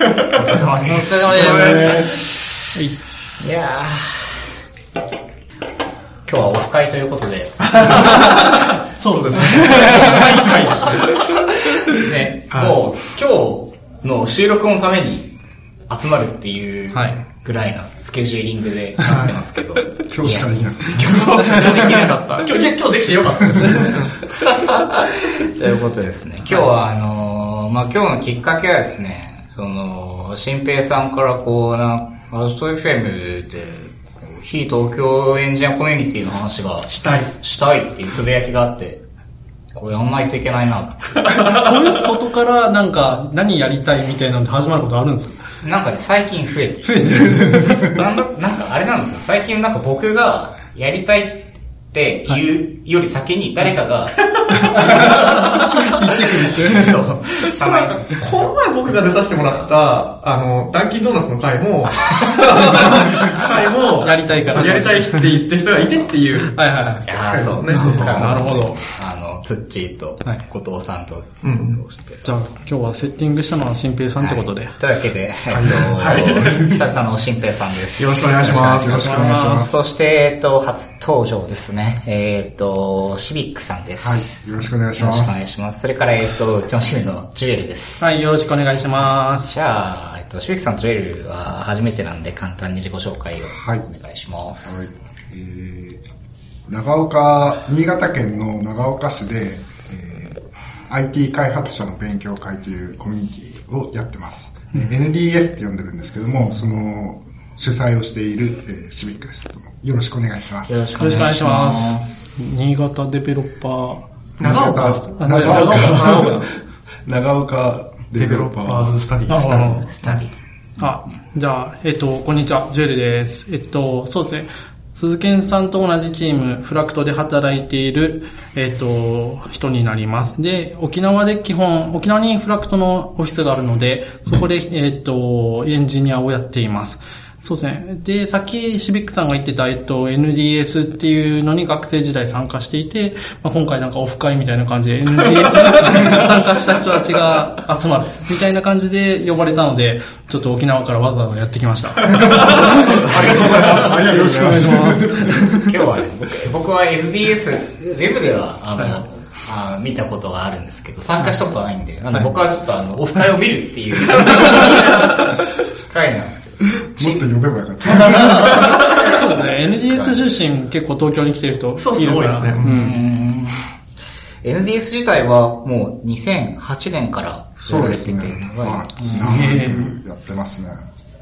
お疲れ様おです。疲れ様です。いやー今日はオフ会ということで、そうですね。ね、もう今日の収録のために集まるっていうはいぐらいなスケジューリングでやってますけど。今日しかできなかっ今日しかできなかった。今日、今日できてよかったですね。ということですね。今日は、あのーまあ、今日のきっかけはですね、その、新平さんからこう、な、アジト FM で、非東京エンジニアコミュニティの話がしたい。したいっていうつぶやきがあって、これやんないといけないな。これ外からなんか何やりたいみたいなのって始まることあるんですか？なんかね、最近増えてる。増えてるなんだ、なんかあれなんですよ。最近なんか僕がやりたいって言うより先に誰かが、言ってくるんですよ。社内なんか、この前僕が出させてもらった、あの、ダンキンドーナツの回も、回も、やりたいからそうやりたいって言ってる人がいてっていう。はいはいはいい。やーそうねなるほど。ツッチーとはい、後藤さんと、うん新平さんじゃあ今日はセッティングしたのは新平さんってことで。というわけで、えっと、久々の新平さんです。よろしくお願いしますた。よろしくお願いします。そして、えっと、初登場ですね。えっと、シビックさんです。はい。よろしくお願いしまよろしくおす。願いします。それから、えっと、うちのシミのジュエルです。はい、よろしくお願いします。じゃあ、えっと、シビックさんとジュエルは初めてなんで、簡単に自己紹介をはいお願いします。はいえー長岡、新潟県の長岡市で、えー IT 開発者の勉強会というコミュニティをやってます。NDS って呼んでるんですけども、その主催をしている、えーシビックです。よろしくお願いします。よろしくお願いします。新潟デベロッパー。長岡あ長岡長岡長岡デデベベロッパロッパーーズスタディスタディ。あ、じゃあ、えっと、こんにちは、ジュエルです。えっと、そうですね。鈴賢さんと同じチーム、フラクトで働いている、えっと、人になります。で、沖縄で基本、沖縄にフラクトのオフィスがあるので、そこで、えっと、エンジニアをやっています。そうですね。で、さっきシビックさんが言ってた、えっと、NDS っていうのに学生時代参加していて、まあ、今回なんかオフ会みたいな感じで NDS 参加した人たちが集まるみたいな感じで呼ばれたので、ちょっと沖縄からわざわざやってきました。ありがとうございます。よろしくお願いします。今日はね、僕僕は SDS、ウェブでは、あの、あ見たことがあるんですけど、参加したことはないんで、なんで僕はちょっとあの、オフ会を見るっていう回なんですけど。もっと呼べばよかった。そうですね。NDS 出身結構東京に来てる人そういるから。そう多いですねうん。NDS 自体はもう2008年からやそうられてて、ですげえやってますね。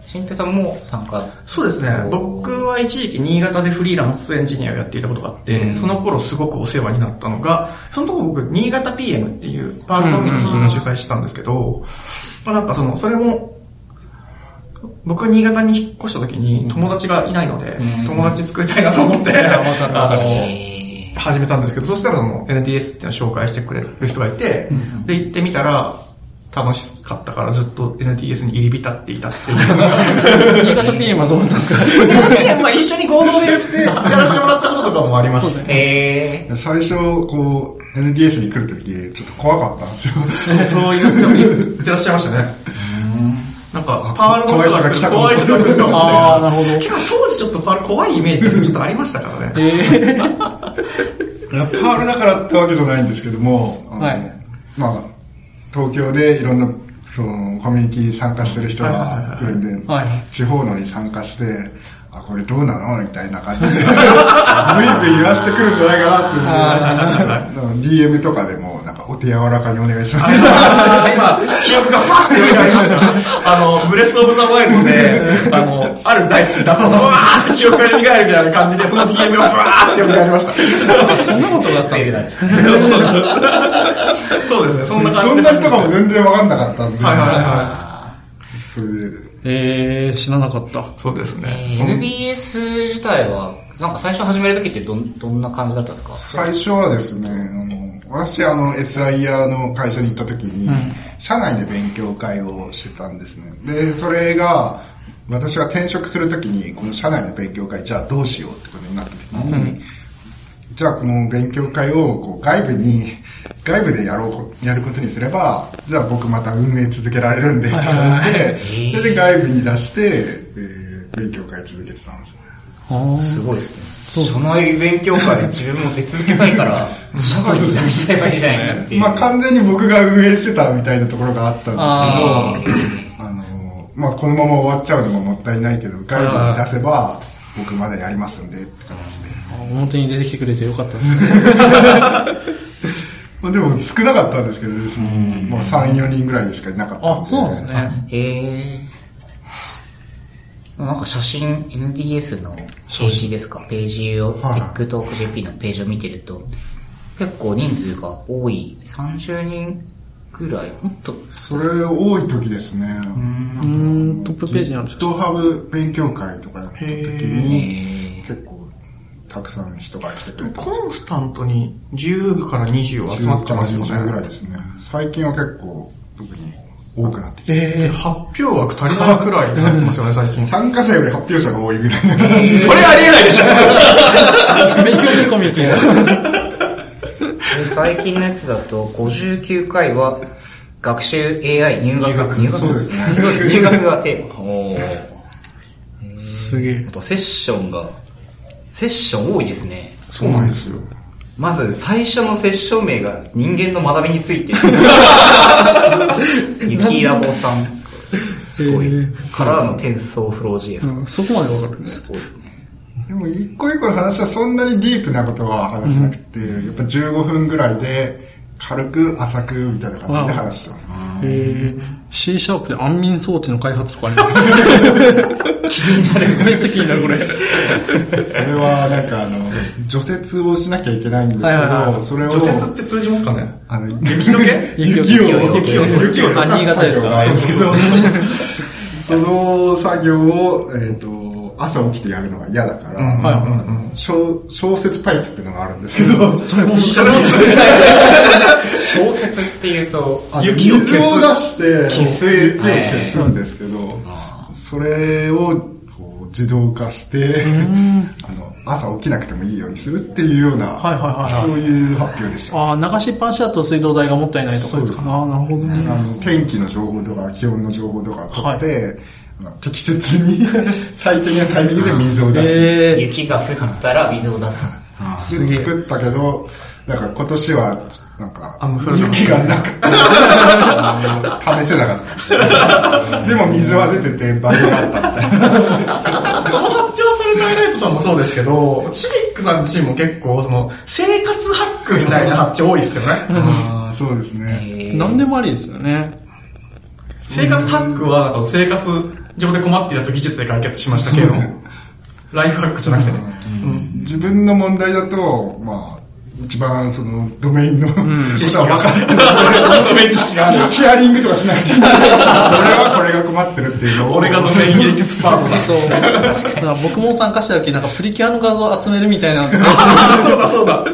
新平さんも参加？そうですね。僕は一時期新潟でフリーランスエンジニアをやっていたことがあって、うん。その頃すごくお世話になったのが、その時僕、新潟 PM っていうパールコミュニティの主催してたんですけど、まあなんかその、それも、僕が新潟に引っ越した時に友達がいないので、うん。友達作りたいなと思って、わかるわかる。あのえ始めたんですけど、そしたらその NDS っていうのを紹介してくれる人がいて、で、行ってみたら、楽しかったからずっと NDS に入り浸っていたっていう。新潟 PM はどうだったんですか？まあ一緒に合同でやって、やらせてもらったこととかもあります。そうですー、え最初、こう、NDS に来るとき、ちょっと怖かったんですよ。そうそう言ってらっしゃいましたね。なんか、パールの人が来た怖い人が来るかもああ、なるほど。結構当時ちょっとパール怖いイメージってちょっとありましたからね。えいやパールだからってわけじゃないんですけども、はいまあ、東京でいろんな、その、コミュニティに参加してる人が来るんで、はい地方のに参加して、あ、これどうなの？みたいな感じで、ブイブイ言わせてくるんじゃないかなっていう DM とかでも、お手柔らかにお願いします。今、記憶がファーって蘇りました。あの、ブレスオブザワイルドで、あの、ある大地に出そうと、わーって記憶が蘇るみたいな感じで、その DM がフワーって蘇りました。そんなことがあったんですかそうですね、そんな感じで。どんな人かも全然わかんなかったんで、はいはいはそれで、えー、知らなかった。い。そうですーね。えー NDS 自体は、なんか最初始めるときってどん、どんな感じだったんですか？最初はですね、あの私、あの、SIR の会社に行った時に、社内で勉強会をしてたんですね。で、それが、私が転職するときに、この社内の勉強会、じゃあどうしようってことになったときに、じゃあこの勉強会をこう外部に、外部でやろう、やることにすれば、じゃあ僕また運営続けられるんで、って感じで、それで外部に出して、えー勉強会続けてたんです。すごいですね。その勉強会自分も出続けたいから、社外に出したいわけじゃないかっていう。まあ完全に僕が運営してたみたいなところがあったんですけど、ああの、まあこのまま終わっちゃうのももったいないけど、外部に出せば僕まだやりますんでって形で。表に出てきてくれてよかったですね。まあでも少なかったんですけどね、そのもう3、4人ぐらいしかいなかったんあ、そうなんです。ね。へえ。なんか写真、NDS のページですか？ページを、はい TikTokJP のページを見てると、結構人数が多い。30人ぐらい？もっと。それ多い時ですね。うーん、トップページにある。GitHub 勉強会とかやった時に、へ結構たくさん人が来てくれた。コンスタントに10から20は集ま10からってますよ20ぐらいね。ですね。最近は結構特に多くなってきて。えー、発表枠足りないくらいになってますよね、最近。そ参加者より発表者が多いぐらい。れありえないでしょめっちゃいいコミュニティ最近のやつだと、59回は、学習 AI 入学。入学入そうですね入学入学がテーマ。おーすげえあ。と、セッションが、セッション多いですね。そうなんですよ。まず、最初のセッション名が人間の学びについて。ゆきラボさん。すごい。からの転送フロー GS。うんそこまでわかるね。すごいね。でも一個一個の話はそんなにディープなことは話せなくて、やっぱ15分ぐらいで軽く浅くみたいな感じで話してます。えー、C シャープで安眠装置の開発とかあります。気になる。めっちゃ気になる、これ。それはなんかあの、除雪をしなきゃいけないんですけはいはいはど、それを、除雪って通じますかね？あの、雪解け？雪を、雪を雪を新潟ですか？作業があるんですけど、その作業を、えっ、と、朝起きてやるのが嫌だから、小小雪パイプっていうのがあるんですけど、それも。小説っていうと、雪を消を出して、消す雪を消すんですけど、それをこう自動化して、あの、朝起きなくてもいいようにするっていうような、そういう発表でした。ああ、流しっぱなしだと水道代がもったいないとかですか。ああ、なるほどね。あの天気の情報とか気温の情報とかを取って、適切に 最適なタイミングで水を出す。ええ雪が降ったら水を出す。で作ったけど、なんか今年は、なんか雪がなくて、試せなかった。でも水は出てて、バグがあったみたいな。その発表されたハイライトさんもそうですけど、シビックさん自身も結構、その、生活ハックみたいな発表多いですよね。ああ、そうですね。何でもありですよね。生活ハックは、なんか生活上で困ってるやつを技術で解決しましたけど、ライフハックじゃなくてね。うん自分の問題だと、まあ、一番そのドメインの、こと知識がは分かってる。ドメイン知識がある。ヒアリングとかしないといけない。俺はこれが困ってるっていうのを。俺がドメインエキスパートだ。そう。だから僕も参加した時、なんかプリキュアの画像を集めるみたいな。あ そうだそうだ。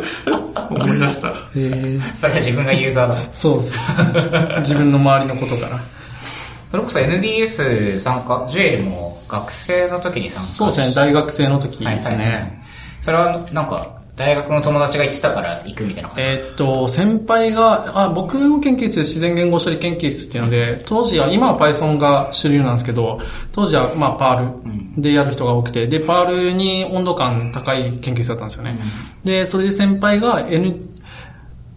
思い出した。えー、それは自分がユーザーだ。そうです。自分の周りのことから。それこそ NDS 参加、ジュエルも学生の時に参加そうですね、大学生の時ですね。はいはいはいそれはなんか、大学の友達が言ってたから行くみたいな感じ。えーっと、先輩が、あ、僕の研究室で自然言語処理研究室っていうので、当時は、今は Python が主流なんですけど、当時はまあ PARL でやる人が多くて、で、PARL に温度感高い研究室だったんですよね。で、それで先輩が N、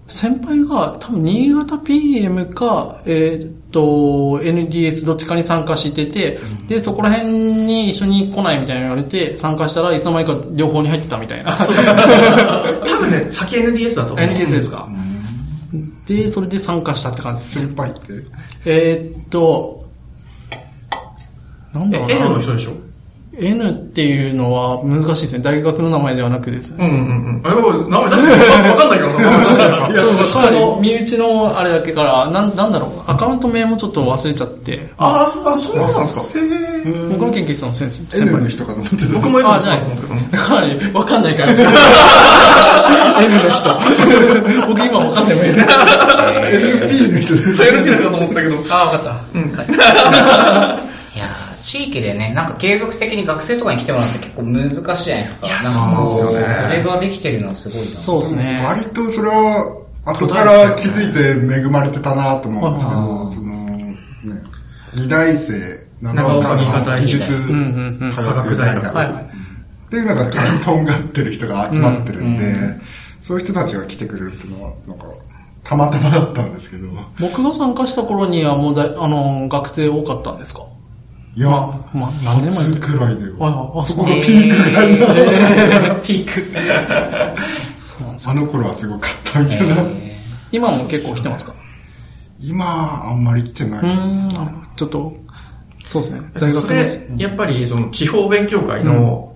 先輩が多分新潟 PM か、えーっと、NDS どっちかに参加してて、で、そこら辺に一緒に来ないみたいな言われて、参加したらいつの間にか両方に入ってたみたいな。多分ね、先 NDS だと思う。NDS ですか、で、それで参加したって感じですね。先輩って。えーっと、なんだろうえな。N の人でしょ？N っていうのは難しいですね。大学の名前ではなくですね。うんうんうん。あ、でも、名前出してるわかんないからな。名前出してるからいや、その人の身内のあれだけから、なん、なんだろう。アカウント名もちょっと忘れちゃって。あ、あ、そうなんですか。僕の研究室の先先輩です。の人かと思ってた。僕も N のあ、人じゃない。かなりわかんないから。N の人。僕今わかんないもん。NP の人です。そう NP だと思ったけど。あ、わかった。うん。いやー地域でね、なんか継続的に学生とかに来てもらうって結構難しいじゃないですか。なんかこそうですよねそれができてるのはすごいな。そうですね。割とそれは、後から気づいて恵まれてたなと思うんですけど、その、ね、二大生、長岡新潟技術科学大学。はいっていうのが、とんがってる人が集まってるんで、そういう人たちが来てくれるっていうのは、なんか、たまたまだったんですけど、僕が参加した頃にはもうだい、あの、学生多かったんですか？いや、まあ、まあ、何年前初くらいではいはい。あ、そこがピークぐらいの、ピーク。そうなんですあの頃はすごかったみたいな。今も結構来てますか？今、あんまり来てなうーい。ん、ちょっと、そうですね。大学のそれ、やっぱり、その、地方勉強会の、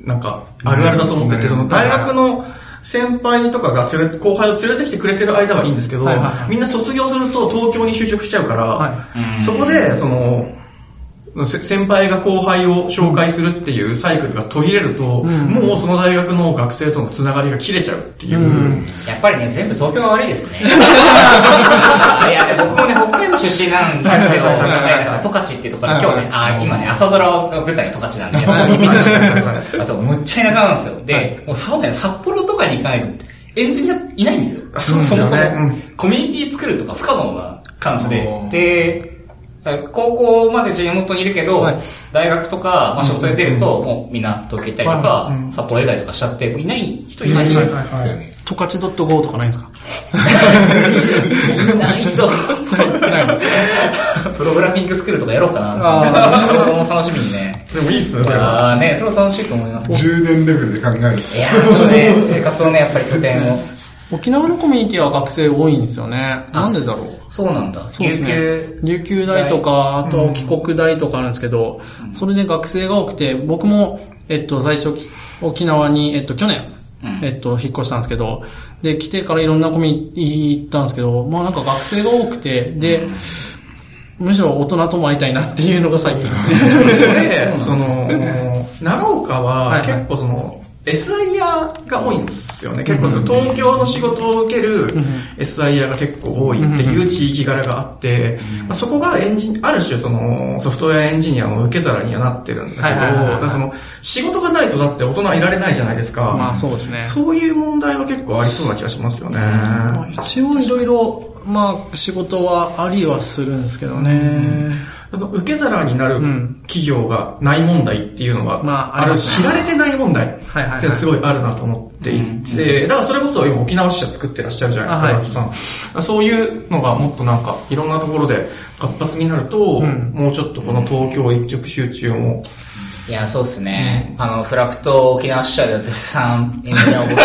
なんか、あるあるだと思ってて、うんその、大学の先輩とかが連れ、後輩を連れてきてくれてる間はいいんですけど、はいはいはい。みんな卒業すると東京に就職しちゃうから、はそこで、その、せ先輩が後輩を紹介するっていうサイクルが途切れると、もうその大学の学生とのつながりが切れちゃうっていう。やっぱりね、全部東京が悪いですね。いや、で僕もね、北海道出身なんですよ。十勝っていうところで、今日ね、あ、今ね、朝ドラが舞台十勝なんで、それ見てほしいんですけど、あと、むっちゃ田舎なんですよ。で、もうそうだよ、札幌とかに行かないと、エンジニアいないんですよ。あそうですよね。そもそも、うん。コミュニティ作るとか不可能な感じで。で、高校まで地元にいるけど、はい大学とか、まあ、仕事で出ると、もうみんな東京行ったりとか、札幌以外とかしちゃって、いない人いないんですよね。十勝 .go とかないんですか？いないと。プログラミングスクールとかやろうかな。あもう楽しみにね。でもいいっすね、それは。ああね、それは楽しいと思います。い10年レベルで考えるやー、ちょっとね、生活をね、やっぱり拠点を。沖縄のコミュニティは学生多いんですよね。なんでだろう？そうなんだ。そうですね。琉。琉球大とか、あと帰国大とかあるんですけど、それで学生が多くて、僕も、えっと、最初、き沖縄に、えっと、去年、うん。えっと、引っ越したんですけど、で、来てからいろんなコミュニティ行ったんですけど、まあなんか学生が多くて、で、むしろ大人とも会いたいなっていうのが最近ですね。それ で、その、長岡は結構その、SIR が多いんですよね。結構その東京の仕事を受ける SIR が結構多いっていう地域柄があって、まあそこがエンジン、ある種そのソフトウェアエンジニアの受け皿にはなってるんだけど、だその仕事がないとだって大人はいられないじゃないですか。まあそうですね。そういう問題は結構ありそうな気がしますよね。まあ一応いろいろ、まあ仕事はありはするんですけどね。あの受け皿になるうん。企業がない問題っていうのが、まあああ知られてない問題ってすごいあるなと思っていて、だからそれこそ今沖縄支社作ってらっしゃるじゃないですか、あはい。さん。そういうのがもっとなんかいろんなところで活発になると、ん。もうちょっとこの東京一極集中も、いや、そうっすね。あの、フラクト沖縄支社では絶賛 エンジニアを僕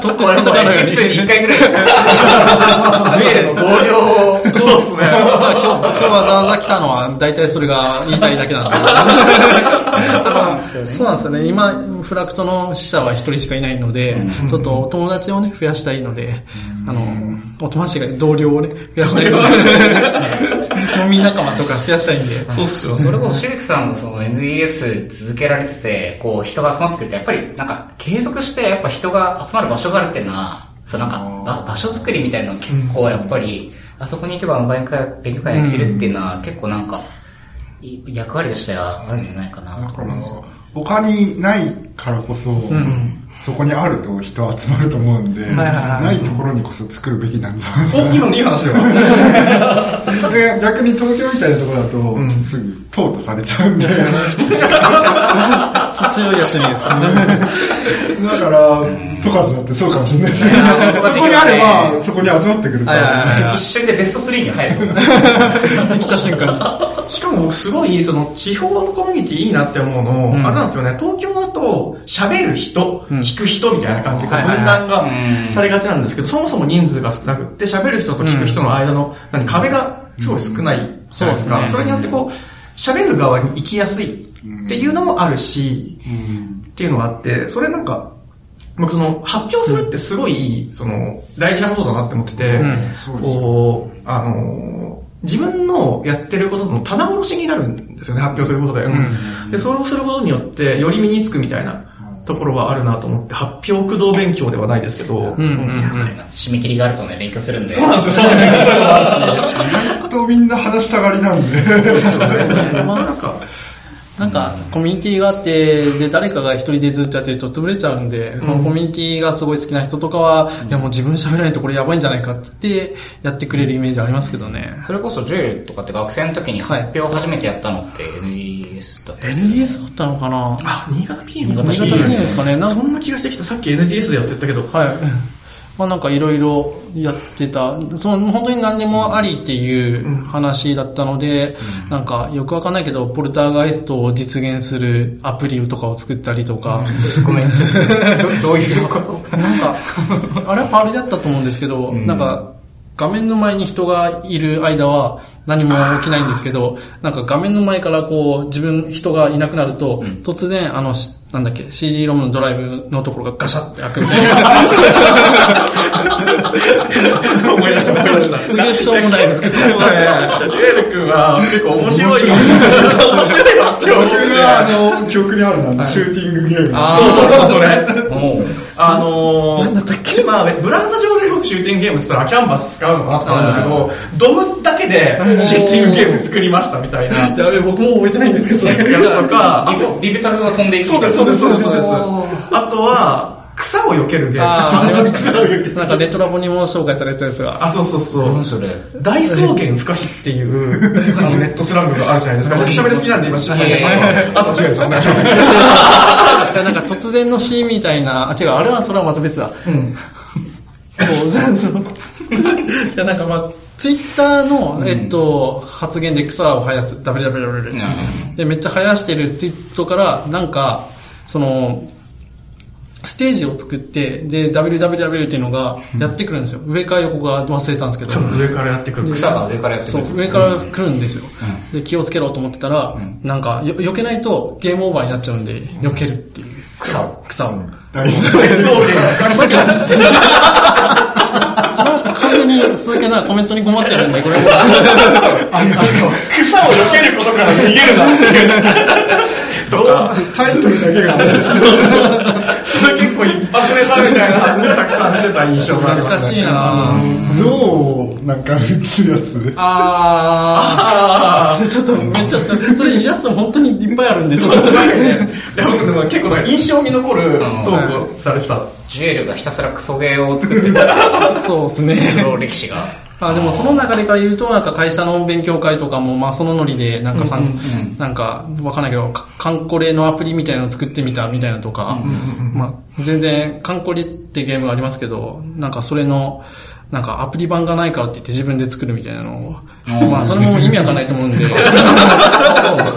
とっこれもね、10分に1回ぐらい。ジュエルの同僚を。そうですね。今日、今日わざわざ来たのは、大体それが言いたいだけなんで。そうなんですよね。そうなんですよね。今、フラクトの死者は一人しかいないので、ちょっと友達をね、増やしたいので、あの、お友達が同僚をね、増やしたいので、飲み仲間とか増やしたいんで。そうっすよ。それこそシルクさんのその NDS 続けられてて、こう人が集まってくると、やっぱりなんか継続してやっぱ人が集まる場所があるっていうのは、そうなんかば場所作りみたいなの結構やっぱり、あそこに行けば勉強会勉強会やってるっていうのは結構なんか、い役割としてはあるんじゃないかなと思います。他にないからこそ、そこにあると人集まると思うんで、はいはいないところにこそ作るべきなんじゃないですお、今の いい話だよ。逆に東京みたいなところだと、すぐ淘汰されちゃうんで、強いやつに。ですかね。だから、十勝だってそうかもしれない。ですね。そこにあれば、そこに集まってくるサービスね。一瞬でベスト3に入ると思う。来た瞬間しかも僕すごい、その、地方のコミュニティいいなって思うの、あれなんですよね、東京だと、喋る人、聞く人みたいな感じで、分断がうん。されがちなんですけど、そもそも人数が少なくって、喋る人と聞く人の間の、何壁がすごい少ないじゃないですか。そうですね。それによってこう、喋る側に行きやすいっていうのもあるし、っていうのがあって、それなんか、僕その、発表するってすごい、その、大事なことだなって思ってて、こう、あのー自分のやってることの棚卸しになるんですよね、発表することで。で、それをすることによって、より身につくみたいなところはあるなと思って、発表駆動勉強ではないですけど、うんうんわかります。締め切りがあるとね、勉強するんで。そうなんですよ、そうなんですよ。とみんな話したがりなんで。まあなんか、なんか、コミュニティがあって、で、誰かが一人でずっとやってると潰れちゃうんで、そのコミュニティがすごい好きな人とかは、いやもう自分喋らないとこれやばいんじゃないかって言って、やってくれるイメージありますけどね。それこそジュエルとかって学生の時に発表を初めてやったのって NES だったりする NDS だったのかな？あ、新潟 PM 新潟 PM ですかね？なんそんな気がしてきた。さっき NDS でやってたけど。はい。まあなんかいろいろやってた、その本当に何でもありっていう話だったので、なんかよくわかんないけど、ポルターガイストを実現するアプリとかを作ったりとか、ごめん、ちょっと、どどういうこと？なんか、あれはパールだったと思うんですけど、なんか、画面の前に人がいる間は何も起きないんですけど、なんか画面の前からこう自分、人がいなくなると、突然あの、しなんだっけ、CD ロムのドライブのところがガシャって開くみたいな。思い出した、思い出した。すげえしょうもないの作ってる。ジュエル君は結構面白い。面白いよ、今日。僕が、あの、記憶にあるのは、シューティングゲーム。そう、それ。あのー、まあ、ブラウザ上でよくシューティングゲームって言ったらキャンバス使うのかなとかあるんだけど、ドムだけでシューティングゲーム作りましたみたいな。やべ、僕も覚えてないんですけど、やつとか、ビビビブタルが飛んでいくそうです、そうです、そうです。あとは、草を避けるゲーム。あーあなんかネットラボにも紹介されてたやつが。あ、そうそうそう。何それ大草原不可避っていう、あのネットスラングがあるじゃないですか。僕喋り好きなんで今知らない。あと、ジュエルさんお願いします。なんか突然のシーンみたいな、あ、違う、あれはそれはまた別だ。うん。そう、そう。いや、なんかまあ、ツイッターの、えっと、発言で草を生やす、WWW うんで、めっちゃ生やしてるツイートから、なんか、その、ステージを作って、で、WWW っていうのがやってくるんですよ。上か横か忘れたんですけど。上からやってくる。草が上からやってくる。そう、上から来るんですよ。で、気をつけろと思ってたら、なんか、よ避けないとゲームオーバーになっちゃうんで、避けるっていう。草を。草を。大好き。大草原不可避。完全に鈴木なコメントに困ってるんで、これも。草を避けることから逃げるなっていう。とか、タイトルだけが、それ結構一発ネタみたいな話をたくさんしてた印象がありますね。懐かしいな象をなんか撃つやつ。ああー。ちょっとめっちゃ、それイラスト本当にいっぱいあるんで、ちょっと。あ。いや、僕でも結構なんか印象に残るトークをされてた。ジュエルがひたすらクソゲーを作ってるそうですね。歴史が。あでもその流れから言うと、なんか会社の勉強会とかも、まあそのノリで、なんかさ、なんかわかんないけど、かカンコレのアプリみたいなの作ってみたみたいなとか、まあ全然、カンコレってゲームがありますけど、なんかそれの、なんかアプリ版がないからって言って自分で作るみたいなのを、まあそれも意味わかんないと思うんで、って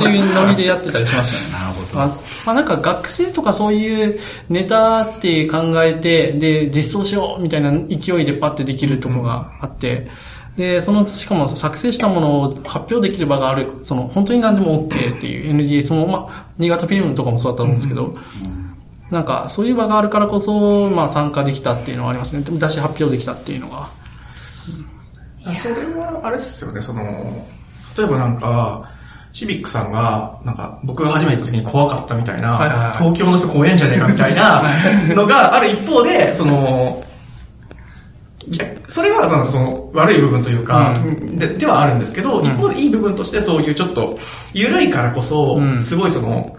いうノリでやってたりしましたね。まあなんか学生とかそういうネタって考えて、で、実装しようみたいな勢いでパッてできるところがあって、で、その、しかも作成したものを発表できる場がある、その、本当に何でも OK っていう NGS も、まあ、新潟 PM とかもそうだったと思うんですけど、なんか、そういう場があるからこそ、まあ参加できたっていうのはありますね。出し発表できたっていうのが。それは、あれですよね、その、例えばなんか、シビックさんが、なんか、僕が初めて行った時に怖かったみたいな、はいはいはい。東京の人怖えんじゃねえかみたいなのがある一方で、その、いやそれはなんかその悪い部分というか、でではあるんですけど、ん。一方でいい部分としてそういうちょっと緩いからこそ、うん。すごいその、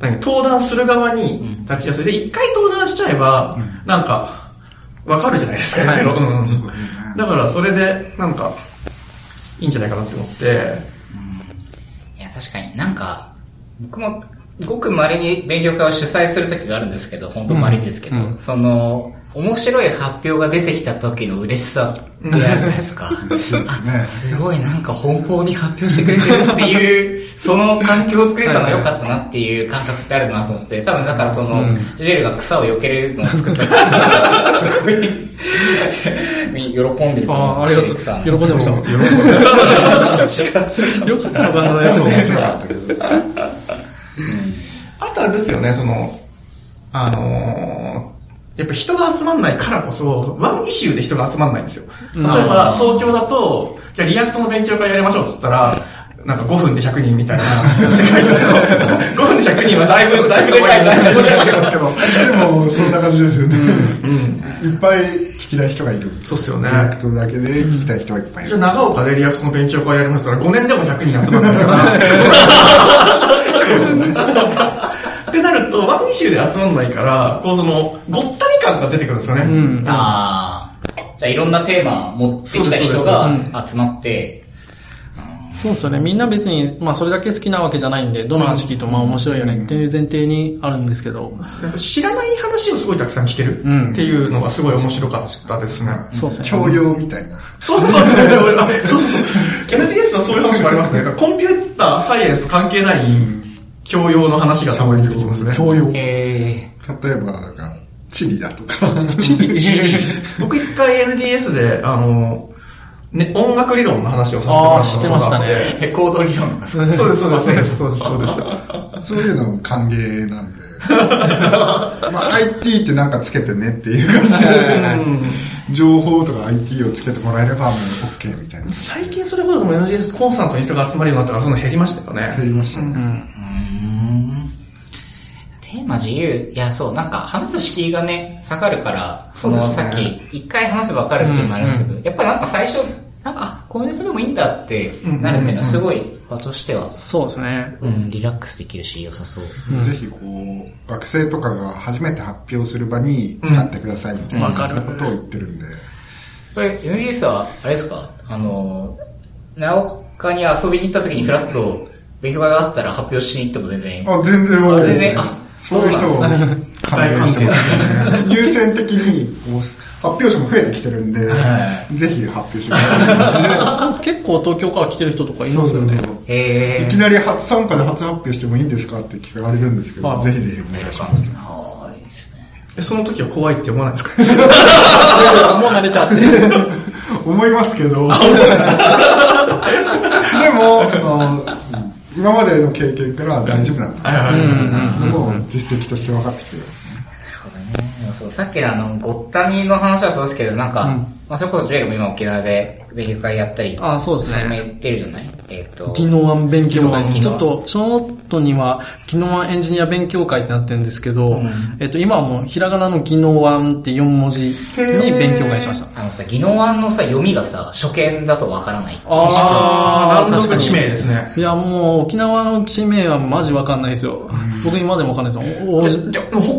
何登壇する側に立ちやすい。で、一回登壇しちゃえば、なんか、わかるじゃないですか、い。ろいろうんだからそれで、なんか、いいんじゃないかなって思って、確かに。なんか、僕も、ごく稀に勉強会を主催する時があるんですけど、本当稀ですけど、うん。その、面白い発表が出てきた時の嬉しさってあるじゃないですか。あ、すごいなんか奔放に発表してくれてるっていう、その環境を作れたのは良かったなっていう感覚ってあるなと思って、多分だからその、ジュエルが草を避けるのを作ったすごい、喜んでると思う。ありがとう喜んでました喜んでました。よかったのかな、ちょっと面白かったけど。あとあれですよね、その、あのーやっぱ人が集まんないからこそ、ワンイシューで人が集まんないんですよ。例えば、東京だと、じゃあ React の勉強会やりましょうって言ったら、なんか5分で100人みたいな世界だけど、5分で100人はだいぶ、だいぶでかい、だいぶでかいですけど。でも、そんな感じですよね。いっぱい聞きたい人がいる。そうっすよね React だけで聞きたい人がいっぱいいる。じゃあ長岡で React の勉強会やりましたら5年でも100人集まるから、ってなると、ワンイシューで集まんないから、こうその、ごった煮感が出てくるんですよね。うん。ああ。じゃあいろんなテーマ持ってきた人そうがです集まって、そうですよね。みんな別に、まあそれだけ好きなわけじゃないんで、どの話聞いてもまあ面白いよねっていう前提にあるんですけど、知らない話をすごいたくさん聞けるうんっていうのがすごい面白かったですね。そうですね。教養みたいな。そうそうそう。あそうそうそう。NTS はそういう話もありますね。コンピューター、サイエンス関係ない教養の話がたまに出てきますね。教養。え例えば、なんか、地理だとか。僕一回 NDS で、あの、ね、音楽理論の話をさせてもらああ、った知ってました。ね。ー、レコード理論とかさ。そうです、そうです、そうです、そうです、そうです。そういうのも歓迎なんで。まあ、IT ってなんかつけてねっていう感じで、情報とか IT をつけてもらえればもう OK みたいな。最近それこそも NDS コンスタントに人が集まるようになったから、その減りましたよね。減りましたね。うーんテーマ自由？いや、そう、なんか話す敷居がね、下がるから、そのさっき、一回話せばわかるっていうのもありますけど、やっぱなんか最初、なんか、あ、こういうネタでもいいんだってなるっていうのはすごい場としては、そうですね。うん、リラックスできるし良さそう。ぜひこう、学生とかが初めて発表する場に使ってくださいみたいな、ことを言ってるんで。これ、MBS は、あれですか？あの、長岡に遊びに行った時にフラッと勉強会があったら発表しに行っても全然。あ、全然も全然あそういう人をしてますね。優先的に発表者も増えてきてるんで、はぜひ発表してください。結構東京から来てる人とかいますよね。いきなり初参加で初発表してもいいんですかって聞かれるんですけど、はいぜひぜひお願いします。はーいですね。えその時は怖いって思わないですか？もう慣れたって。思いますけど、でも、あの今までの経験から大丈夫なんだ。のも実績として分かってきてる。なるほどね。そう、さっきのあの、ごったにの話はそうですけど、なんか、うん。まあ、それこそジュエルも今沖縄で勉強会やったり、あそうですね始めてるじゃない？えっ、と、技能案勉強会ちょっと、その後には、技能案エンジニア勉強会ってなってるんですけど、えっと、今はもう、ひらがなの技能案って4文字に勉強会しました。あのさ、技能案のさ、読みがさ、初見だとわからない。あー、難確かに読地名ですね。いや、もう、沖縄の地名はマジわかんないですよ。僕今でもわかんないですよ。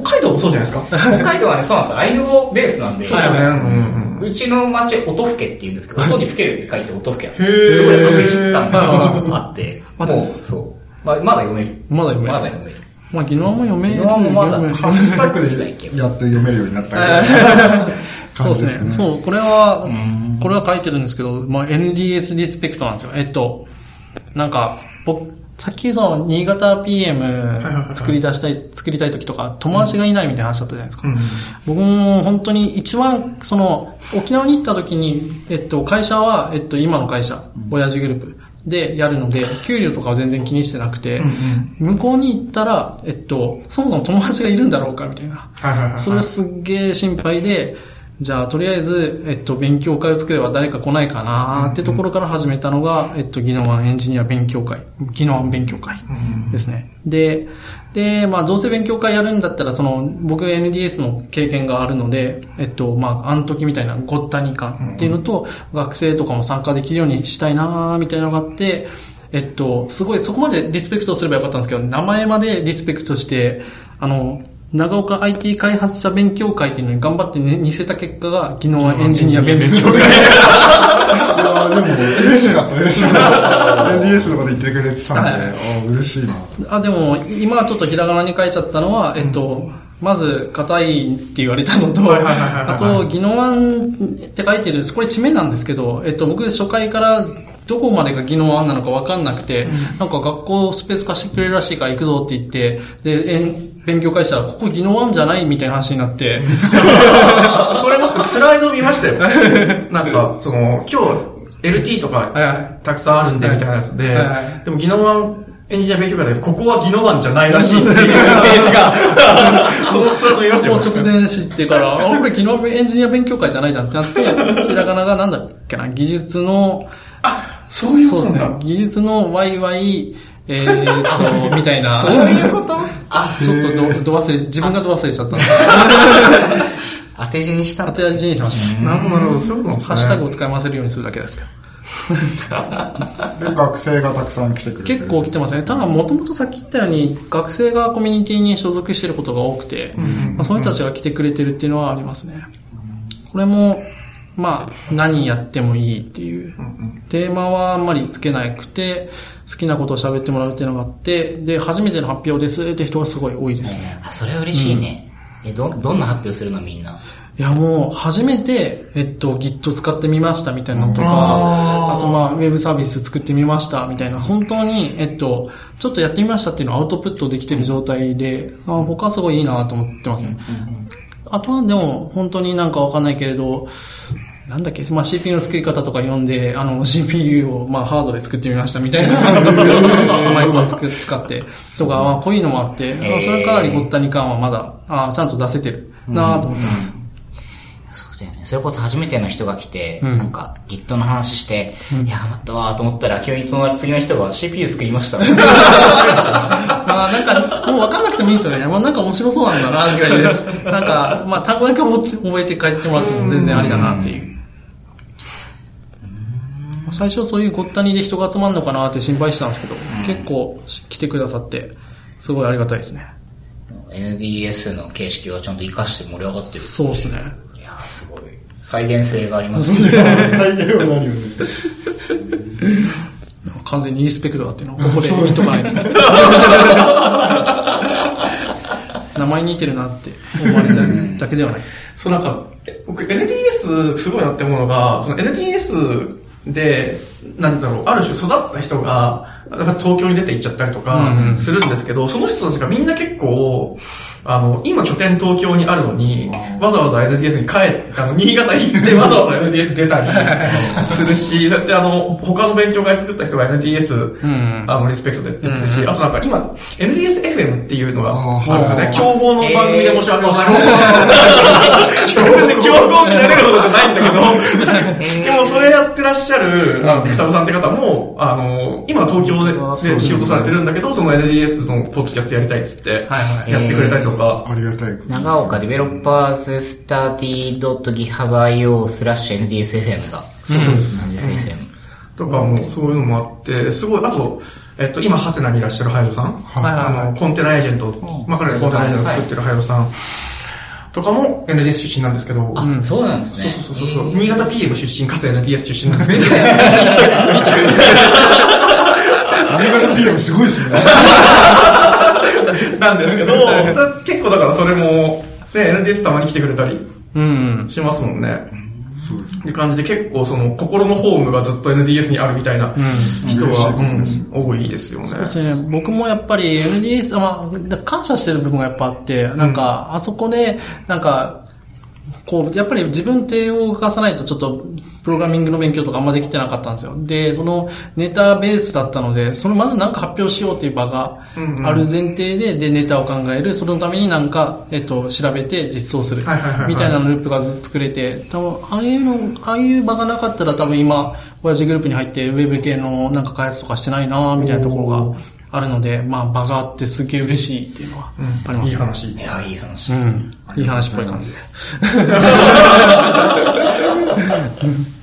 北海道もそうじゃないですか？北海道はね、そうなんですよ。アイヌ語ベースなんで、そうですよね。うんうんうちの町、音更けって言うんですけど、音に吹けるって書いて音更けなんですすごい悪実感があって、まう、そう。まあ、まだ読める。まだ読めるまだ読める。まあ、技能も読める。技能もまだハッシュタグでやっと読めるようになった そうです。ね。そう、これは、これは書いてるんですけど、まあ、NDS リスペクトなんですよ。えっと、なんか、僕、さっきその、新潟 PM 作り出したい、作りたい時とか、友達がいないみたいな話だったじゃないですか。僕も本当に一番、その、沖縄に行った時に、えっと、会社は、えっと、今の会社、親父グループでやるので、給料とかは全然気にしてなくて、向こうに行ったら、えっと、そもそも友達がいるんだろうかみたいな。それがすっげえ心配で、じゃあ、とりあえず、えっと、勉強会を作れば誰か来ないかなってところから始めたのが、えっと、技能案エンジニア勉強会、技能案勉強会ですね。で、で、まあ、どうせ勉強会やるんだったら、その、僕 NDS の経験があるので、えっと、まあ、あの時みたいなごったに感っていうのと、学生とかも参加できるようにしたいなみたいなのがあって、えっと、すごい、そこまでリスペクトすればよかったんですけど、名前までリスペクトして、あの、長岡 IT 開発者勉強会っていうのに頑張って、ね、似せた結果が、技能はエンジニア勉強会。いやでも嬉し嬉し。NDS のこと言ってくれてたんで、あ嬉しいな。あ、でも、今はちょっとひらがなに書いちゃったのは、えっと、まず、硬いって言われたのと、はいはいはいはいはい。あと、技能案って書いてる、これ地名なんですけど、えっと、僕初回からどこまでが技能案なのかわかんなくて、なんか学校スペース貸してくれるらしいから行くぞって言って、で、えん勉強会したら、ここ技能案じゃないみたいな話になって、それ僕スライド見ましたよ。なんか、その、今日 LT とかたくさんあるんでみたいなやつででも技能案エンジニア勉強会だけど、ここは技能案じゃないらしいっていうページが、そのスライド見ましたよ。もう直前知ってから、あ、これ昨日エンジニア勉強会じゃないじゃんってなって、ひらがながなんだっけな、技術の、あ、そういうことなんだ。。そうですね技術のワイワイ、えーっと、みたいな。そういうこと？あ、ちょっとど、ど忘れ、自分がど忘れしちゃったんで。当て字にした当て字にしました。なるほど、なるほど、そういうですね。ハッシュタグを使い回せるようにするだけですけど。で、学生がたくさん来てくれて。結構来てますね。ただ、もともとさっき言ったように、学生がコミュニティに所属してることが多くて、まあ、その人たちが来てくれてるっていうのはありますね。これも、まあ、何やってもいいっていう。テーマはあんまりつけなくて、好きなことを喋ってもらうっていうのがあって、で、初めての発表ですって人がすごい多いですね。あ、それは嬉しいね。え、ど、どんな発表するのみんな？いや、もう、初めて、えっと、Git 使ってみましたみたいなのとか、あとまあ、ウェブサービス作ってみましたみたいな、本当に、えっと、ちょっとやってみましたっていうのをアウトプットできてる状態で、あ他はすごいいいなと思ってますね。あとはでも、本当になんかわかんないけれど、なんだっけ、まあ CPU の作り方とか読んで、あの CPU をまあハードで作ってみましたみたいな、マイクを作使って、とか、まあこういうのもあって、まあそれかなりごったに感はまだ、あちゃんと出せてるなと思ってます。そうだよね。それこそ初めての人が来て、うんなんか Git の話して、いや、頑張ったわーと思ったら、急に隣、次の人が CPU 作りました。まあなんか、もう分かんなくてもいいんですよね。まあなんか面白そうなんだな、ぐらいで。なんか、まあ単語だけ覚えて帰ってもらっても全然ありだなっていう。最初そういうごったにで人が集まるのかなって心配してたんですけど、結構来てくださって、すごいありがたいですね。NDS の形式をちゃんと活かして盛り上がってる。そうですね。いやーすごい。再現性がありますね。大変はなるよね。完全にリスペクトだっていうのをここで言っとかないと。名前に似てるなって思われただけではないです。そうなんか、え僕 NTS すごいなって思うのが、その NTS で、なんだろう、ある種育った人が、東京に出て行っちゃったりとかうんうん。するんですけど、その人たちがみんな結構、あの、今拠点東京にあるのに、わざわざ NTS に帰って、あの、新潟行ってわざわざ NTS 出たりするし、そうやってあの、他の勉強会作った人が NTS、ん。あの、リスペクトでって言ってるし、あとなんか今、 NDSFM っていうのがあるんですよね。はい競合の番組で申し訳ございません。競合になれるほどじゃないんだけど、でもそれやってらっしゃる、あの、ビクタブさんって方も、あの、今東京でで仕事されてるんだけど、その NDS のポッドキャストやりたいっつって、はいやってくれたりとか、ありがたい。長岡 Developers Study .github.io スラッシュ NDSFM が。NDSFM。とかも、そういうのもあって、すごい、あと、えっと、今、ハテナにいらっしゃるハイドさん、はいあの、コンテナエージェント、まあ、彼らコンテナエージェントを作ってるハイドさん、とかも NDS 出身なんですけど、あ、そうなんですね。そうそうそうそう、新潟 PM 出身かつ NDS 出身なんですけど、アメリカの PM すごいっすね。なんですけど、だ結構だからそれも、ね、NDS たまに来てくれたりうん。しますもんね。って感じで結構その心のホームがずっと NDS にあるみたいな人は、うん多いですよね。そうですね。僕もやっぱり NDS、まあ、感謝してる部分がやっぱあって、なんか、あそこで、なんか、こう、やっぱり自分手を動かさないとちょっと、プログラミングの勉強とかあんまできてなかったんですよ。で、そのネタベースだったので、そのまずなんか発表しようっていう場がある前提で、で、ネタを考える。そのためになんか、えっと、調べて実装する。みたいなループが作れて、多分、ああいうの、ああいう場がなかったら多分今、親父グループに入ってウェブ系のなんか開発とかしてないなみたいなところがあるので、まあ場があってすげえ嬉しいっていうのはありますね。いい話。いや、いい話。うん。いい話っぽい感じで。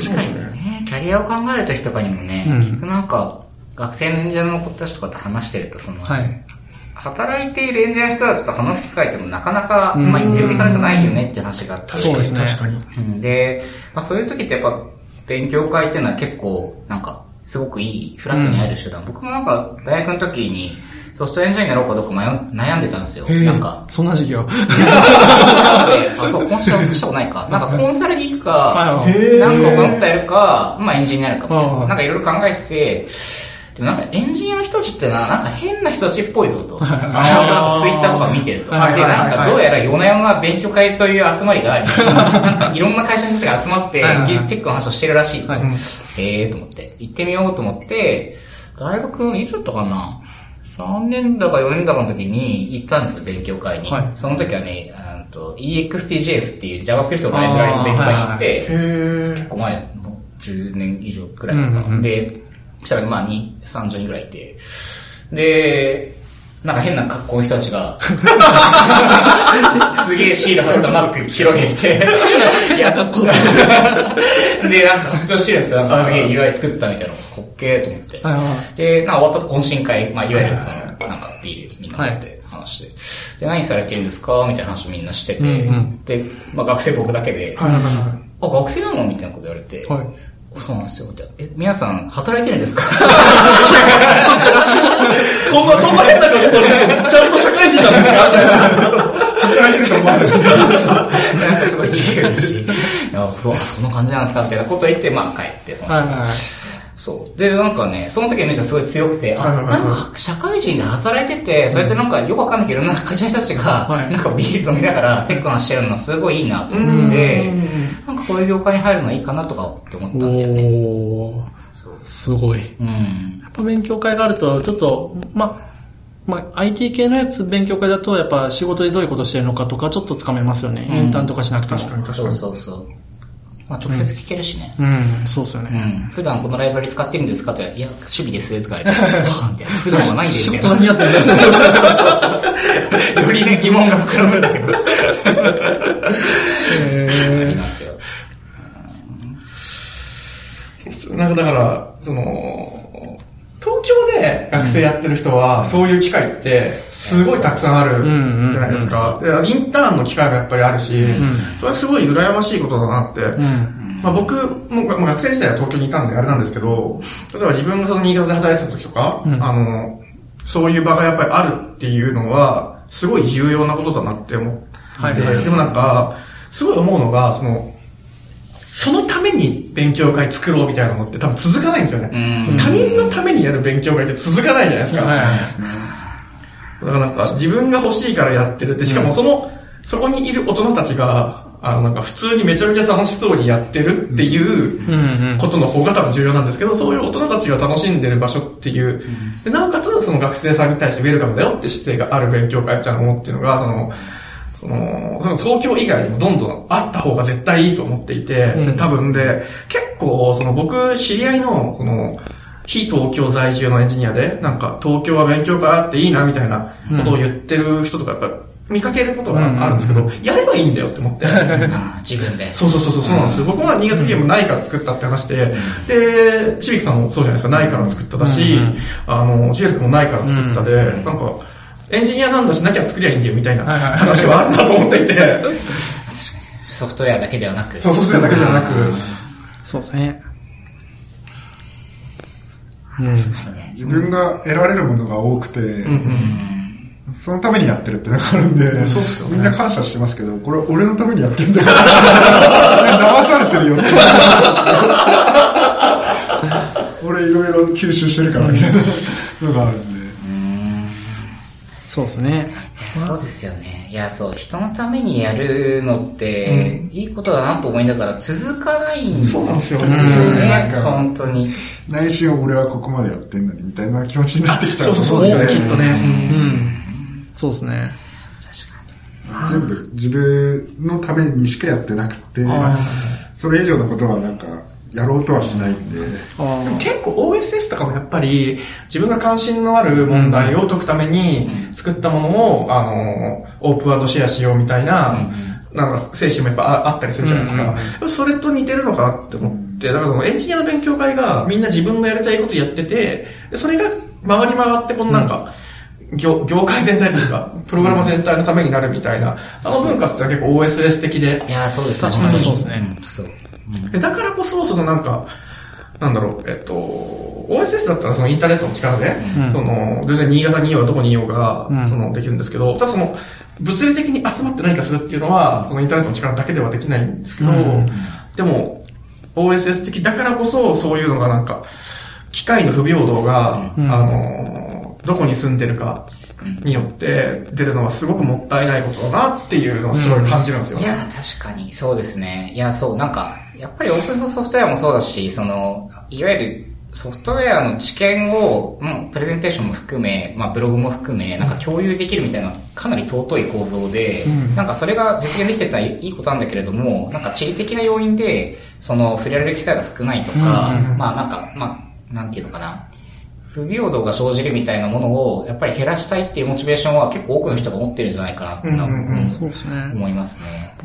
確かにね、キャリアを考えるときとかにもね、結局なんか、学生のエンジニアの子たちとかと話してると、その、はい。働いているエンジニアの人たちと話す機会ってもなかなか、まあ、エンジニアからじゃないよねって話があって。そうですね確かに。うんで、まあ、そういう時ってやっぱ、勉強会っていうのは結構、なんか、すごくいい、フラットに会える手段。僕もなんか、大学の時に、ソフトエンジニアやろうかどうか悩んでたんですよ。なんか、そんな授業。あ、これコンサルしたことないか。なんかコンサルに行くか、はいなんか他のことやるか、まあエンジニアになるかみたいな。はいなんかいろいろ考えてて、でもなんかエンジニアの人たちってな、なんか変な人たちっぽいぞと。あのなんかツイッターとか見てると。で、なんかどうやら夜な夜な勉強会という集まりがあり、なんかいろんな会社の人たちが集まって技術テックの話をしてるらしいええーと思って、行ってみようと思って、大学いつだったかな？3年だか4年だかの時に行ったんですよ、勉強会に。はい。その時はね、EXTJS っていう JavaScript のライブラリの勉強会に行って、結構前、もう10年以上くらいかな。うんうんうん。で、そしたらまあ2、30人くらいいて、で、なんか変な格好の人たちが、すげえシール貼ったマック広げて、やっこで、なんか発表してるんですよ。なんかすげえ UI 作ったみたいなの、かっけーと思って。で、なんか終わった後懇親会、まあ、いわゆるその、なんかビールみんな飲んで話して、で、何されてるんですかみたいな話をみんなしてて、うんうん。で、まあ、学生僕だけで、はいはいはい。あ、学生なのみたいなこと言われて、はいそうなんですよ。え、皆さん、働いてるんです か？こんな、そんな変な格好して、ちゃんと社会人なんですか？働いてると思われる。なんかすごい自由だし、いやそう、あそんな感じなんですか？みたいなことを言って、まあ帰って、その、はいはいはいそう。で、なんかね、その時のイメージがすごい強くて、あ、はいはいはいなんか社会人で働いてて、そうやってなんかよくわかんないけど、いろんな会社の人たちが、はいなんかビール飲みながらテックなしてるのすごいいいなと思ってうん、なんかこういう業界に入るのはいいかなとかって思ったんだよね。おーそう。すごい。うん。やっぱ勉強会があると、ちょっと、ま、まあ、IT 系のやつ勉強会だと、やっぱ仕事でどういうことしてるのかとか、ちょっとつかめますよね。インターンとかしなくても。確かに確かそうに。そうそう。まあ直接聞けるしね。うん、そうっすようね。ん。普段このライブラリ使ってるんですかって言ったら、いや、守備です、とか言われて、はぁみたいな。普段はないで、仕みたいな。事何やってる よりね、疑問が膨らむんだけど。あえりますよ。なんかだから、その、東京で学生やってる人は、そういう機会って、すごいたくさんあるじゃないですか。でインターンの機会もやっぱりあるし、それはすごい羨ましいことだなって。うん。まあ、僕も、まあ、学生時代は東京にいたんであれなんですけど、例えば自分がその新潟で働いてた時とか、うんあの、そういう場がやっぱりあるっていうのは、すごい重要なことだなって思って、でもなんか、すごい思うのが、その、そのために勉強会作ろうみたいなのって多分続かないんですよね。うん他人のためにやる勉強会って続かないじゃないですか。だからなんか自分が欲しいからやってるって、しかもその、そこにいる大人たちが、あのなんか普通にめちゃめちゃ楽しそうにやってるっていう。ことの方が多分重要なんですけど、そういう大人たちが楽しんでる場所っていう、でなおかつその学生さんに対してウェルカムだよって姿勢がある勉強会みたいなものっていうのが、その、そのその東京以外にもどんどんあった方が絶対いいと思っていて、で多分で、結構その僕知り合いの、この、非東京在住のエンジニアで、なんか東京は勉強会あっていいなみたいなことを言ってる人とかやっぱ見かけることがあるんですけど、やればいいんだよって思って。自分で。そうそうそうそう、そうなんですよ。僕は新潟ゲームないから作ったって話で、で、ちびきさんもそうじゃないですか、ないから作っただし、うんあの、ジュエル君もないから作ったで、うん。なんか、エンジニアなんだしなきゃ作りゃいいんだよみたいなはいはい話はあるなと思っていて、ソフトウェアだけではなく。そう、ソフトウェアだけじゃなく、そうですね。うん。自分が得られるものが多くて、そのためにやってるってのがあるんで、そうっすよねみんな感謝してますけど、これ俺のためにやってんだから、騙されてるよって。俺いろいろ吸収してるからみたいなのがあるんで。そうですね。そうですよね。いや、そう、人のためにやるのって、いいことだなと思いながら続かないんですよそうなんですよね。なんか本当に。内心俺はここまでやってんのにみたいな気持ちになってきちゃうそうそうそうですよね、きっとね。うん。そうですね。全部自分のためにしかやってなくて、それ以上のことはなんか、やろうとはしないんで、あでも結構 OSS とかもやっぱり自分が関心のある問題を解くために作ったものを、あの、オープンシェアしようみたいな、なんか精神もやっぱああったりするじゃないですか。それと似てるのかなって思って、だからそのエンジニアの勉強会がみんな自分のやりたいことやってて、でそれが回り回ってこのなんか、業業界全体というか、プログラマー全体のためになるみたいな、あの文化ってのは結構 OSS 的で、いや、そうです確かにそうですね。ん。そう。でだからこそ、そのなんか、なんだろう、えっと、OSS だったらそのインターネットの力で、うん。その、全然新潟にいようがどこにいようが、うん。その、できるんですけど、ただその、物理的に集まって何かするっていうのは、そのインターネットの力だけではできないんですけど、うん。でも、OSS 的だからこそ、そういうのがなんか、機械の不平等が、うん。あの、どこに住んでるかによって出るのはすごくもったいないことだなっていうのをすごい感じるんですよ。ね。いや、確かに、そうですね。いや、そう、なんか、やっぱりオープンソースソフトウェアもそうだし、その、いわゆるソフトウェアの知見を、もうプレゼンテーションも含め、まあブログも含め、なんか共有できるみたいな、かなり尊い構造で、なんかそれが実現できてたらいいことなんだけれども、なんか地理的な要因で、その、触れられる機会が少ないとか、まあなんか、まあ、なんていうのかな。不平等が生じるみたいなものを、やっぱり減らしたいっていうモチベーションは結構多くの人が持ってるんじゃないかなっていうのは、うんうんうんそうですね。思いますね。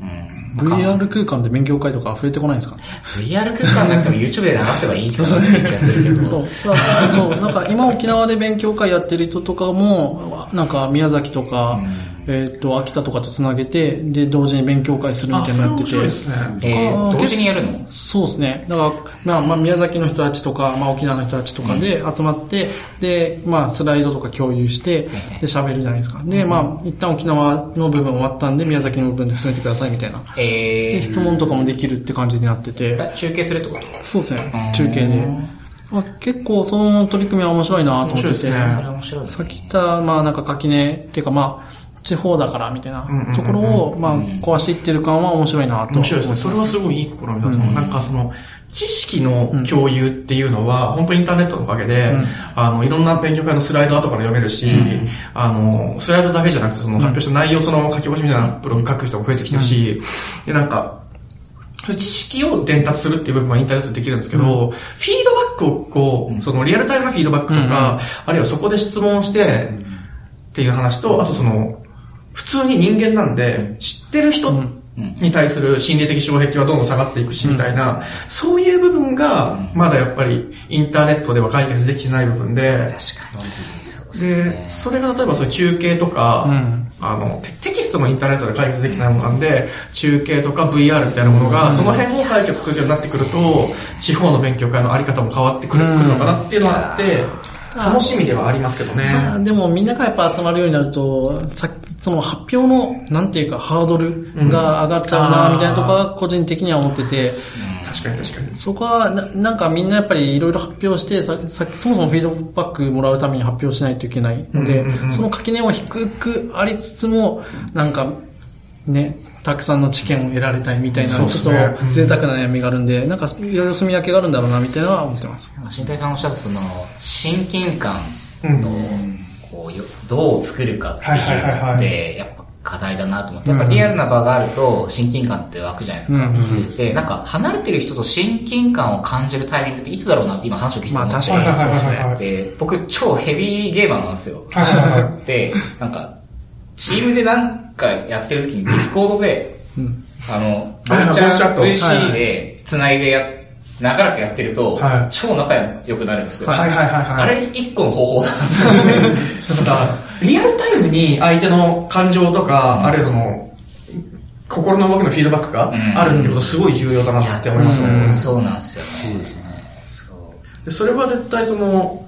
うん。VR 空間で勉強会とか増えてこないんですかね。VR 空間なくても YouTube で流せばいいかなって気がするけど。そう。そう。なんか今沖縄で勉強会やってる人とかも、なんか宮崎とか、えっ、と、秋田とかとつなげて、で、同時に勉強会するみたいなのやってて。そね。えー、同時にやるの？そうですね。だから、まあ、まあ、宮崎の人たちとか、まあ、沖縄の人たちとかで集まって、で、まあ、スライドとか共有して、で、喋るじゃないですか。で、まあ、一旦沖縄の部分終わったんで、宮崎の部分で進めてくださいみたいな。えで、質問とかもできるって感じになってて。ー、中継するってことそうですね。中継で。まあ、結構、その取り組みは面白いなと思ってて。ね。さっき言った、まあなんか垣根っていうかまあ、地方だからみたいなところを、まあ壊していってる感は面白いなと。面白いですね。それはすごいいい試みだと思う。なんかその、知識の共有っていうのは、本当インターネットのおかげで、あの、いろんな勉強会のスライド後から読めるし、あの、スライドだけじゃなくて、その発表した内容、その書き起こしみたいなブログ書く人も増えてきてるし、で、なんか、知識を伝達するっていう部分はインターネットでできるんですけど、フィードバックをこう、そのリアルタイムなフィードバックとか、あるいはそこで質問して、っていう話と、あとその、普通に人間なんで、知ってる人に対する心理的障壁はどんどん下がっていくし、みたいな、そういう部分が、まだやっぱりインターネットでは解決できてない部分で、確かに。で。それが例えばそ中継とか、うん。あのテ、テキストもインターネットで解決できてないものなんで、中継とか VR みたいなものが、その辺を解決するようになってくると、地方の勉強会のあり方も変わってくるのかなっていうのがあって、楽しみではありますけどね。まあでもみんながやっぱ集まるようになると、さその発表の、なんていうか、ハードルが上がっちゃうな、うんみたいなとこは個人的には思ってて、確かに確かに。そこはな、なんかみんなやっぱりいろいろ発表して、ささそもそもフィードバックもらうために発表しないといけないので、うんうんうんその垣根は低くありつつも、なんか、ね、たくさんの知見を得られたいみたいな、ちょっと贅沢な悩みがあるんで、なんかいろいろ住み分けがあるんだろうな、みたいな。のは思ってます。なんか新平さんおっしゃったその、親近感うん。の、こうよ、どう作るかっていうのっはいて、やっぱ課題だなと思って、やっぱリアルな場があると親近感って湧くじゃないですか。うん。で、なんか離れてる人と親近感を感じるタイミングっていつだろうなって今話を聞いてまあ思って。確かにそうでね。で、僕超ヘビーゲーマーなんですよ。で、なんか、チームでなんかやってる時に Discord で、うんあの、VC で繋いでや、長らくやってると、はい超仲良くなるんですよ。はいはいはいはい。あれ一個の方法だなとリアルタイムに相手の感情とか、あるいはその、心の動きのフィードバックがあるってことすごい重要だなって思いますそうね。そうなんですよね。そうですね。そう。でそれは絶対その、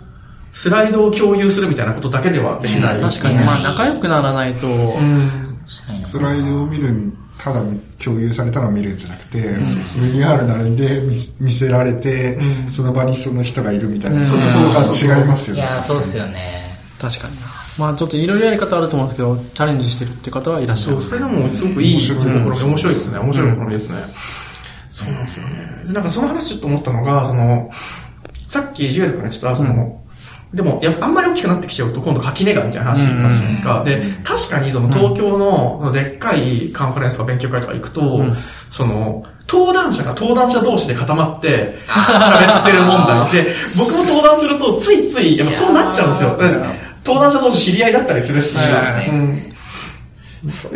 スライドを共有するみたいなことだけではできない。確かに、まあ仲良くならないと、うん。スライドを見るんただ共有されたのを見るんじゃなくて、VR なので見見せられて、その場にその人がいるみたいな、うんそうそうそう違いますよね。いや、そうですよね。確かにな。まあちょっといろいろやり方あると思うんですけど、チャレンジしてるって方はいらっしゃそう、る。それでもすごくいいところで面白いですね。面白い試みですね。そうなんですよね。なんかその話ちょっと思ったのが、その、さっきジュエルからちょっと、その、でも、やあんまり大きくなってきちゃうと、今度垣根がみたいな話になるじゃないですか。で、確かにその東京のでっかいカンファレンスとか勉強会とか行くと、その、登壇者が登壇者同士で固まって喋ってる問題。で、僕も登壇するとついつい、やっぱそうなっちゃうんですよ。登壇者同士知り合いだったりするし、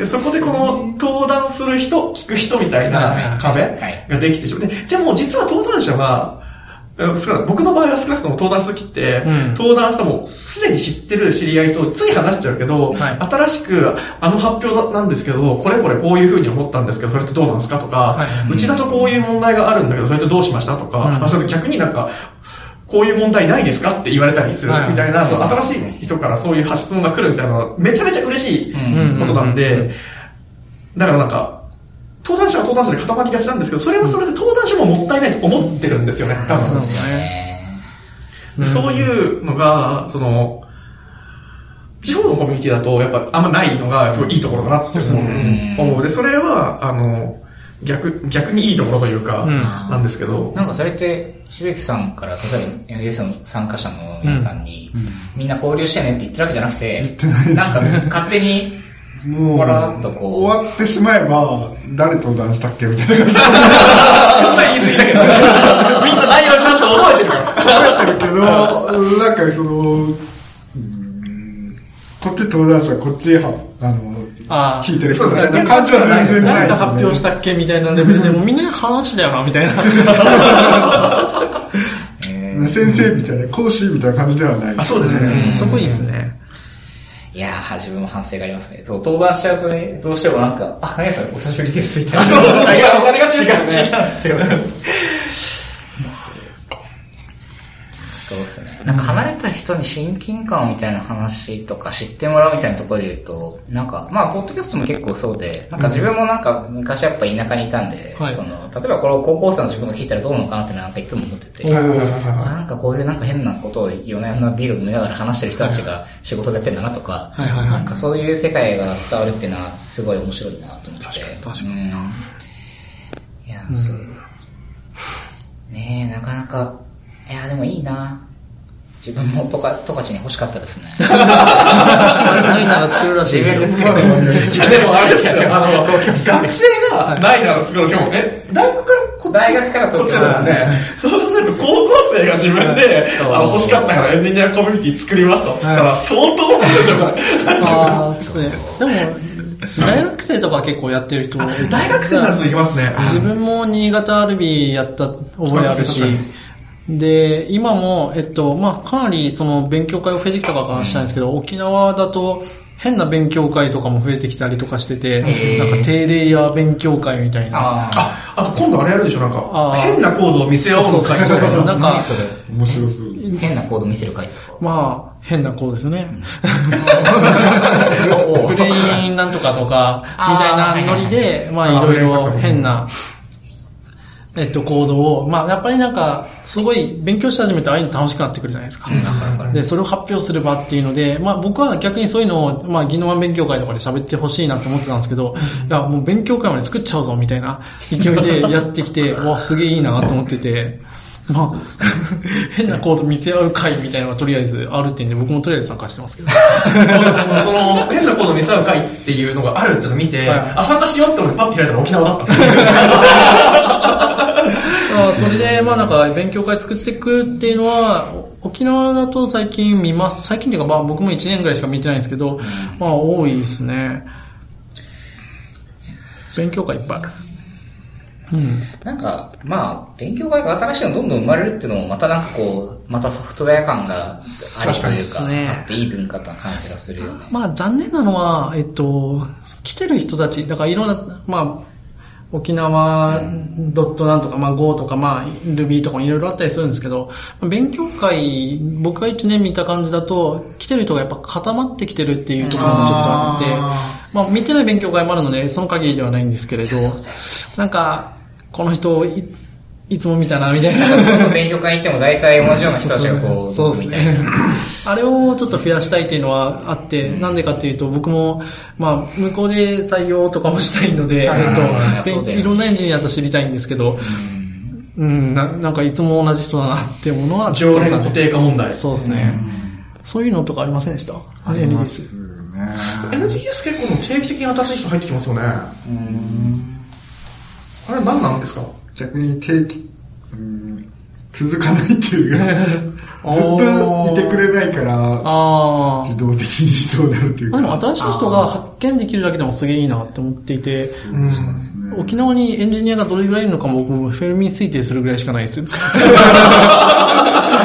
そこでこの登壇する人、聞く人みたいな壁はい。ができてしまう。ででも実は登壇者は、僕の場合は少なくとも登壇するときって、うん。登壇したもうすでに知ってる知り合いとつい話しちゃうけど、はい。新しくあの発表だなんですけど、これこれこういうふうに思ったんですけど、それってどうなんですかとか、はい。うちだとこういう問題があるんだけど、それってどうしましたとか、うん。あそれ逆になんか、こういう問題ないですかって言われたりするはい。みたいな、その新しい人からそういう発質問が来るみたいなのはめちゃめちゃ嬉しいことなんで、だからなんか、登壇者は登壇者で固まりがちなんですけど、それはそれで登壇者ももったいないと思ってるんですよね、多分。そうですよね。そういうのが、その、地方のコミュニティだと、やっぱあんまないのが、すごいいいところだなって思う。うで、それは、あの、逆、逆にいいところというか、うん。なんですけど、なんかそれって、しべきさんから、例えば NS の参加者の皆さんに、みんな交流してねって言ってるわけじゃなくて、なんか勝手に、もう、わらっとこう終わってしまえば、誰登壇したっけみたいな感じ言い過ぎだけど、みんな内容ちゃんと覚えてるから。えてるけど、なんかその、うんこっち登壇者、こっちは、あの、あ聞いてる人そうですね感じは全然ないです、ね。誰が発表したっけみたいなレベルで、もうみんな話だよな、みたいな。先生みたいな、講師みたいな感じではない。あ、そうですね。そこいいですね。いやー、自分も反省がありますね。そう、登壇しちゃうとね、どうしてもなんか、あ、何さんお久しぶりです、みたいな。そうそうそういや、わかりが違う違うんですよ。そうですね。なんか離れた人に親近感みたいな話とか知ってもらうみたいなところで言うと、なんか、まあ、ポッドキャストも結構そうで、なんか自分もなんか昔やっぱ田舎にいたんで、はいその、例えばこれを高校生の自分が聞いたらどうなのかなってなんかいつも思ってて、はいなんかこういうなんか変なことを夜な夜なビール飲みながら話してる人たちが仕事でやってんだなとか、はいはいはいなんかそういう世界が伝わるっていうのはすごい面白いなと思って。確かに確かに。うん、いや、そう。ねえ、なかなか、いや、でもいいな。自分もトカ、トカチに欲しかったですね。ないなら作るらしい自ですよ。分で作る。いや、でもあれですよ、あの、学生がないなら作ろうしかも、え、大学からこっち大学からこっちです東京よね。そうなると高校生が自分で、あの、欲しかったからエンジニアコミュニティ作りましたっつったら、相当なんですよ、これ。ああ、そうね。でも、大学生とか結構やってる人大学生になるといきますね。自分も新潟アルビーやった覚えあるしで、今も、えっと、まあ、かなりその勉強会が増えてきたか話したんですけど、沖縄だと変な勉強会とかも増えてきたりとかしてて、なんか低レイヤー勉強会みたいな。ああ。あ、あと今度あれやるでしょ、なんか変なコードを見せ合おうの会そうそうそうなんか。面白そう。変なコード見せる回ですか？まあ、変な子ですよね。プレインなんとかとか、みたいなノリで、まあいろいろ変な、えっと、行動を、まあやっぱりなんか、すごい勉強し始めてああいうの楽しくなってくるじゃないですか。で、それを発表する場っていうので、まあ僕は逆にそういうのを、まあ技能勉強会とかで喋ってほしいなと思ってたんですけど、いや、もう勉強会まで作っちゃうぞみたいな勢いでやってきて、わ、すげえいいなと思ってて、まあ、変なコード見せ合う会みたいなのがとりあえずあるっていうんで、僕もとりあえず参加してますけど。その、変なコードを見せ合う会っていうのがあるっていうのを見て、はいあ、参加しようって思ってパッて開いたら沖縄だった。あそれで、まあなんか勉強会作っていくっていうのは、沖縄だと最近見ます。最近っていうかまあ僕も1年ぐらいしか見てないんですけど、まあ多いですね。勉強会いっぱいある。うん。なんか、まあ、勉強会が新しいのどんどん生まれるっていうのも、またなんかこう、またソフトウェア感がありというか、ねあっていい文化な感じがするよね。まあ残念なのは、えっと、来てる人たち、だからいろんな、まあ、沖縄ドットなんとか、まあ Go とか、まあ Ruby とかもいろいろあったりするんですけど、まあ勉強会、僕が1年見た感じだと、来てる人がやっぱ固まってきてるっていうところもちょっとあって、まあ見てない勉強会もあるので、その限りではないんですけれど、なんか、この人い、いつも見たな、みたいな。勉強会行っても大体同じような人たちがこう、そうですみたいな。ね。あれをちょっと増やしたいっていうのはあって、なんでかっていうと、僕も、まあ、向こうで採用とかもしたいので、はいえっと、いろんなエンジニアと知りたいんですけど、うん、ななんかいつも同じ人だなっていうものは、ちょっと常連固定化問題。そうですね。そういうのとかありませんでした？ありますね。NGS 結構定期的に新しい人入ってきますよね。あれ何なんですか？逆に定期、うん続かないっていうか、ずっといてくれないから。自動的にそうなるっていうまあでか。も新しい人が発見できるだけでもすげえいいなって思っていて、うん。沖縄にエンジニアがどれぐらいいるのかも僕もフェルミン推定するぐらいしかない ですよ。い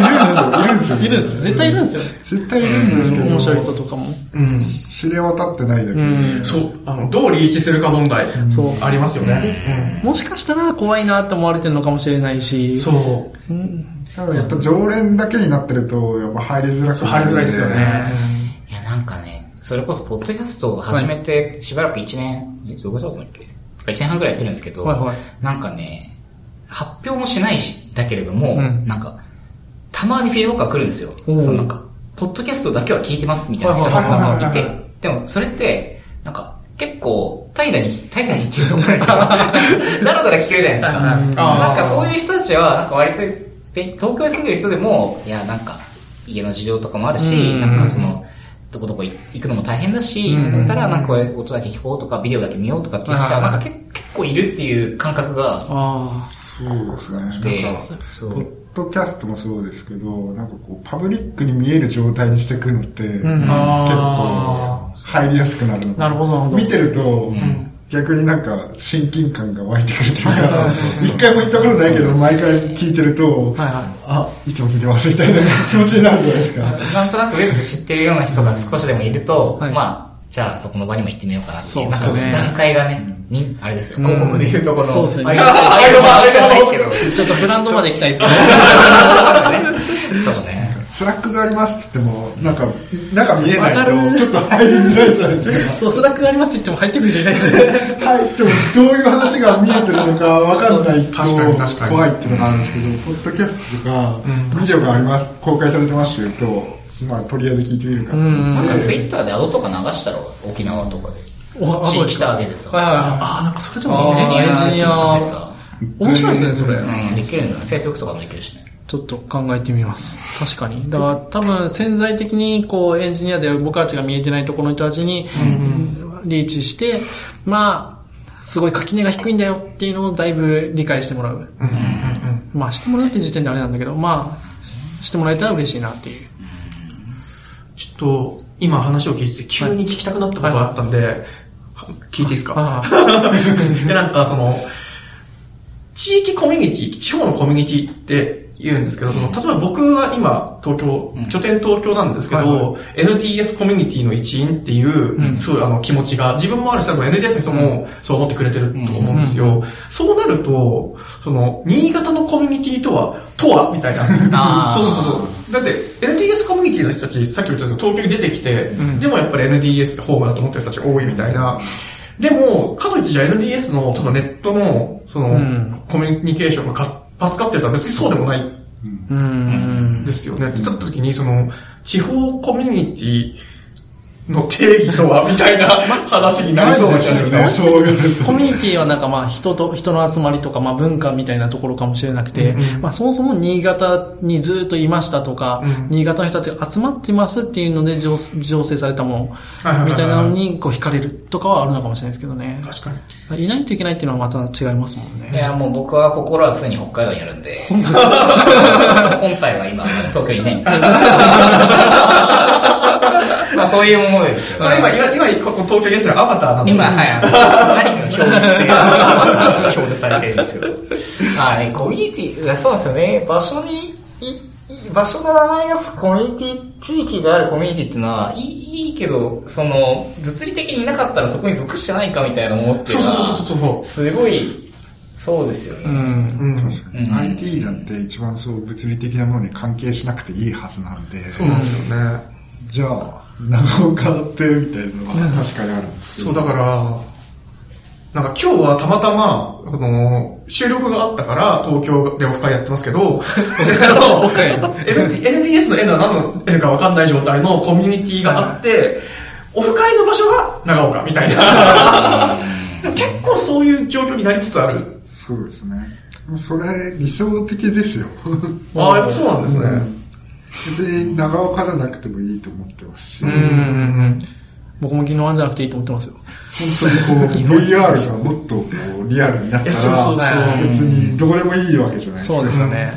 るんですよ。いるんですよ。いるんです。絶対いるんですよね。絶対いるんですけど、面白い人とかも。うん。知れ渡ってないだけで。うんそう、あの、どうリーチするか問題。そうありますよね。もしかしたら怖いなって思われてるのかもしれないし。うん。そう。ただやっぱ常連だけになってると、やっぱ入りづらくそう入りづらいですよね。いや、なんかね、それこそ、ポッドキャストを始めて、しばらく1年、えどれぐらいだったっけ ?1 年半ぐらいやってるんですけど、はいはいなんかね、発表もしないし、だけれども、うんなんか、たまにフィードバックが来るんですよ。そのなんか、ポッドキャストだけは聞いてますみたいな人がはいはいなんかいて、でもそれって、なんか、結構、怠惰に、怠惰にっていうところだらだら聞けるじゃないですか。なんかそういう人たちは、なんか割と、べ東京に住んでる人でも、いや、なんか、家の事情とかもあるし、うん。なんかその、どこどこ行くのも大変だし、うん。だったらなんか音だけ聞こうとか、ビデオだけ見ようとかっていう人は、なんか結結構いるっていう感覚があそうですね。ポッドキャストもそうですけど、なんかこう、パブリックに見える状態にしていくのって、結あ構入りやすくなるのかな。るほどなるほど。見てると、逆になんか親近感が湧いてくるというか、一回も行ったことないけど、毎回聞いてると、はいはい。あ、いつも聞いてますみたいな気持ちになるじゃないですか。なんとなくウェブで知ってるような人が少しでもいると、はい。まあ、じゃあそこの場にも行ってみようかなっていう。そうですよねなんか段階がね、にあれです。よ、広告でいうとこの、そうですよねあれああいうのあれじゃないけど、ちょっとブランドまで行きたいですね。そうね。 Slack がありますって言っても、なんか、中見えないと、ちょっと入りづらいじゃないですか。そう、 Slack がありますって言っても入ってくる人いないですね。入ってもどういう話が見えてるのかわかんないと確かに確かに。怖いっていうのがあるんですけど、ポッドキャストとか、ビデオがあります、公開されてますって言うと、まあ、とりあえず聞いてみるかなんかツイッターでアドとか流したろ、沖縄とかで。お地域ターゲでさ。はいはいはい。ああ、なんかそれであもーエンジニアエンジニア聞いてさ、面白いですね、それ。うん、できるんだよ。Facebook とかもできるしね。ちょっと考えてみます。確かに。だから多分潜在的にこうエンジニアで僕たちが見えてないところの人たちにリーチして、まあ、すごい垣根が低いんだよっていうのをだいぶ理解してもらう。まあしてもらうって時点であれなんだけど、まあ、してもらえたら嬉しいなっていう。ちょっと、今話を聞いてて急に聞きたくなったことがあったんで、は聞いていいですか？あ で、なんかその、地域コミュニティ、地方のコミュニティって言うんですけど、その、例えば僕は今、東京、拠点東京なんですけど、はいは NTS コミュニティの一員っていう、うん。そういうあの気持ちが、自分もあるし、多分 NTS の人もそう思ってくれてると思うんですよ。そうなると、その、新潟のコミュニティとは、とは？みたいな。そうそうそうそう。だって、NTS コミュニティの人たち、さっき言ったように東京に出てきて、ん。でもやっぱり NDS ってホームだと思ってる人たちが多いみたいな。でも、かといってじゃあ NDS の、多分ネットの、その、うん。コミュニケーションが活発かってたら別にそうでもないうん。ですよね。って言った時に、その、地方コミュニティの定義とは、みたいな話になりそうですよね。そういうコミュニティはなんかまあ人と、人の集まりとかまあ文化みたいなところかもしれなくて、うんうんまあそもそも新潟にずっといましたとか、うん新潟の人たちが集まってますっていうので醸醸成されたものみたいなのにこう惹かれるとかはあるのかもしれないですけどね。確かに。いないといけないっていうのはまた違いますもんね。いや、もう僕は心は常に北海道にあるんで。本体は今、東京にいないんですよ。まあそういうものです今、今、今、ここ東京ゲストがアバターなんです今、よはい、あの何かが表示して、表示されてるんですけど。あね、コミュニティ、そうですよね。場所に、い場所の名前がコミュニティ、地域があるコミュニティっていうのは、いいいいけど、その、物理的にいなかったらそこに属してないかみたいな思ってるのそうそうそうそうそうは、すごい、そうですよね。うん。うん。うん IT なんて一番そう物理的なものに関係しなくていいはずなんで、そうなんですよね。じゃあ、長岡ってみたいなのは確かにあるんですよ。そう、だから、なんか今日はたまたま、その、収録があったから、東京でオフ会やってますけど、NDS の N は何の N か分かんない状態のコミュニティがあって、オフ会の場所が長岡みたいな。結構そういう状況になりつつある。そうですね。それ理想的ですよ。ああ、やっぱそうなんですね。別に長岡じゃなくてもいいと思ってますし、うんうんうん。僕も昨日あんじゃなくていいと思ってますよ。本当にこう VR がもっとこうリアルになったいやそうそうら、そう別にどこでもいいわけじゃないですか。そうですよね。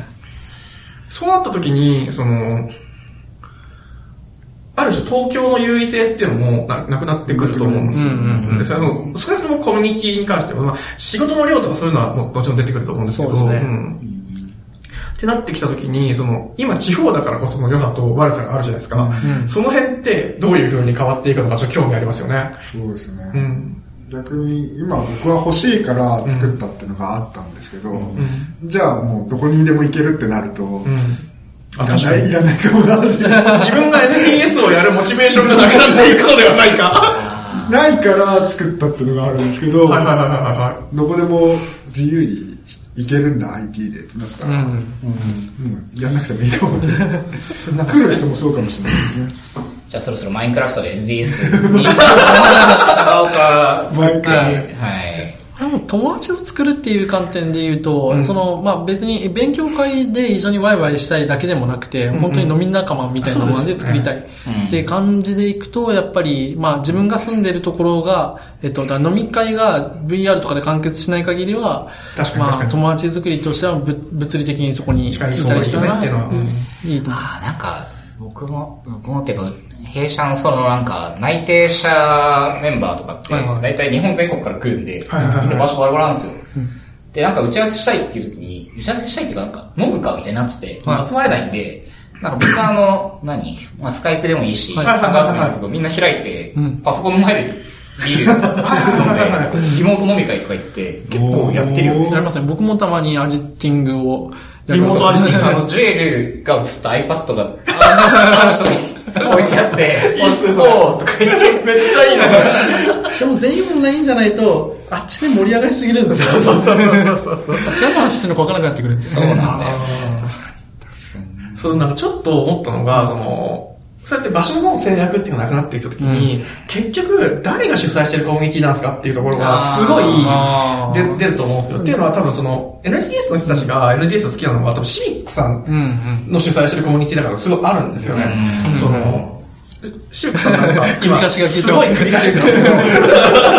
そうなった時に、その、ある種東京の優位性っていうのもななくなってくると思うんですよ。うんうんうんでそれはそのそれはそのコミュニティに関しては、まあ、仕事の量とかそういうのはももちろん出てくると思うんですけど、そうですねんってなってきた時に、その、今地方だからこその良さと悪さがあるじゃないですか。うんその辺ってどういう風に変わっていくのかちょっと興味ありますよね。そうですね。うん。逆に今僕は欲しいから作ったっていうのがあったんですけど、じゃあもうどこにでも行けるってなると、うん。あ、いら確かに。ないいらないかもな。自分が NTS をやるモチベーションがなくなっていくのではないか。ないから作ったっていうのがあるんですけど、はいはいはいはいはどこでも自由に行けるんだ IT でってなったら、うん。うんやんなくてもいいかもね。来る人もそうかもしれないですね。じゃあそろそろマインクラフトで NDS にマインクラフはい。友達を作るっていう観点で言うと、うん。その、まあ別に勉強会で一緒にワイワイしたいだけでもなくて、ん。本当に飲み仲間みたいなもので作りたい。うん。っていう感じでいくと、やっぱり、まあ自分が住んでるところが、えっと、飲み会が VR とかで完結しない限りは、まあ確かに確かに。友達作りとしてはぶ物理的にそこにいたりしたら、いいよね。っていうのはうんいいと思う。なんか、僕も、僕もっていうか、弊社のそのなんか、内定者メンバーとかって、大体日本全国から来るんで、で場所バラバラなんですよ。で、なんか打ち合わせしたいっていう時に、打ち合わせしたいっていうかなんか、飲むかみたいになってて、はい集まれないんで、なんか僕はあの、何まあスカイプでもいいし、はいハンガーズもいいですけど、みんな開いてうん、パソコンの前でビール飲んで、リモート飲み会とか行って、結構やってるよね。やりますね。僕もたまにアジティングをやります。リモートアジティングあの、ジュエルが映った iPad が、あの、に 置いてあって、おーとか言って、めっちゃいいな。でも全員オンラインじゃないと、あっちで盛り上がりすぎるんですよ。そうそうそうそうそう。何の話してるのか分からなくなってくるんですよ。そうなんだよ。そう、なんかちょっと思ったのが、その、そうやって場所の制約っていうのがなくなっていったときに、結局、誰が主催してるコミュニティなんですかっていうところが、すごいあーで出ると思うんですよ。っていうのは多分その、NTS の人たちが NTS を好きなのは、多分シビックさんうんうん。の主催してるコミュニティだからすごいあるんですよね。その、シビックさんなんか今、すすごい繰り返しが聞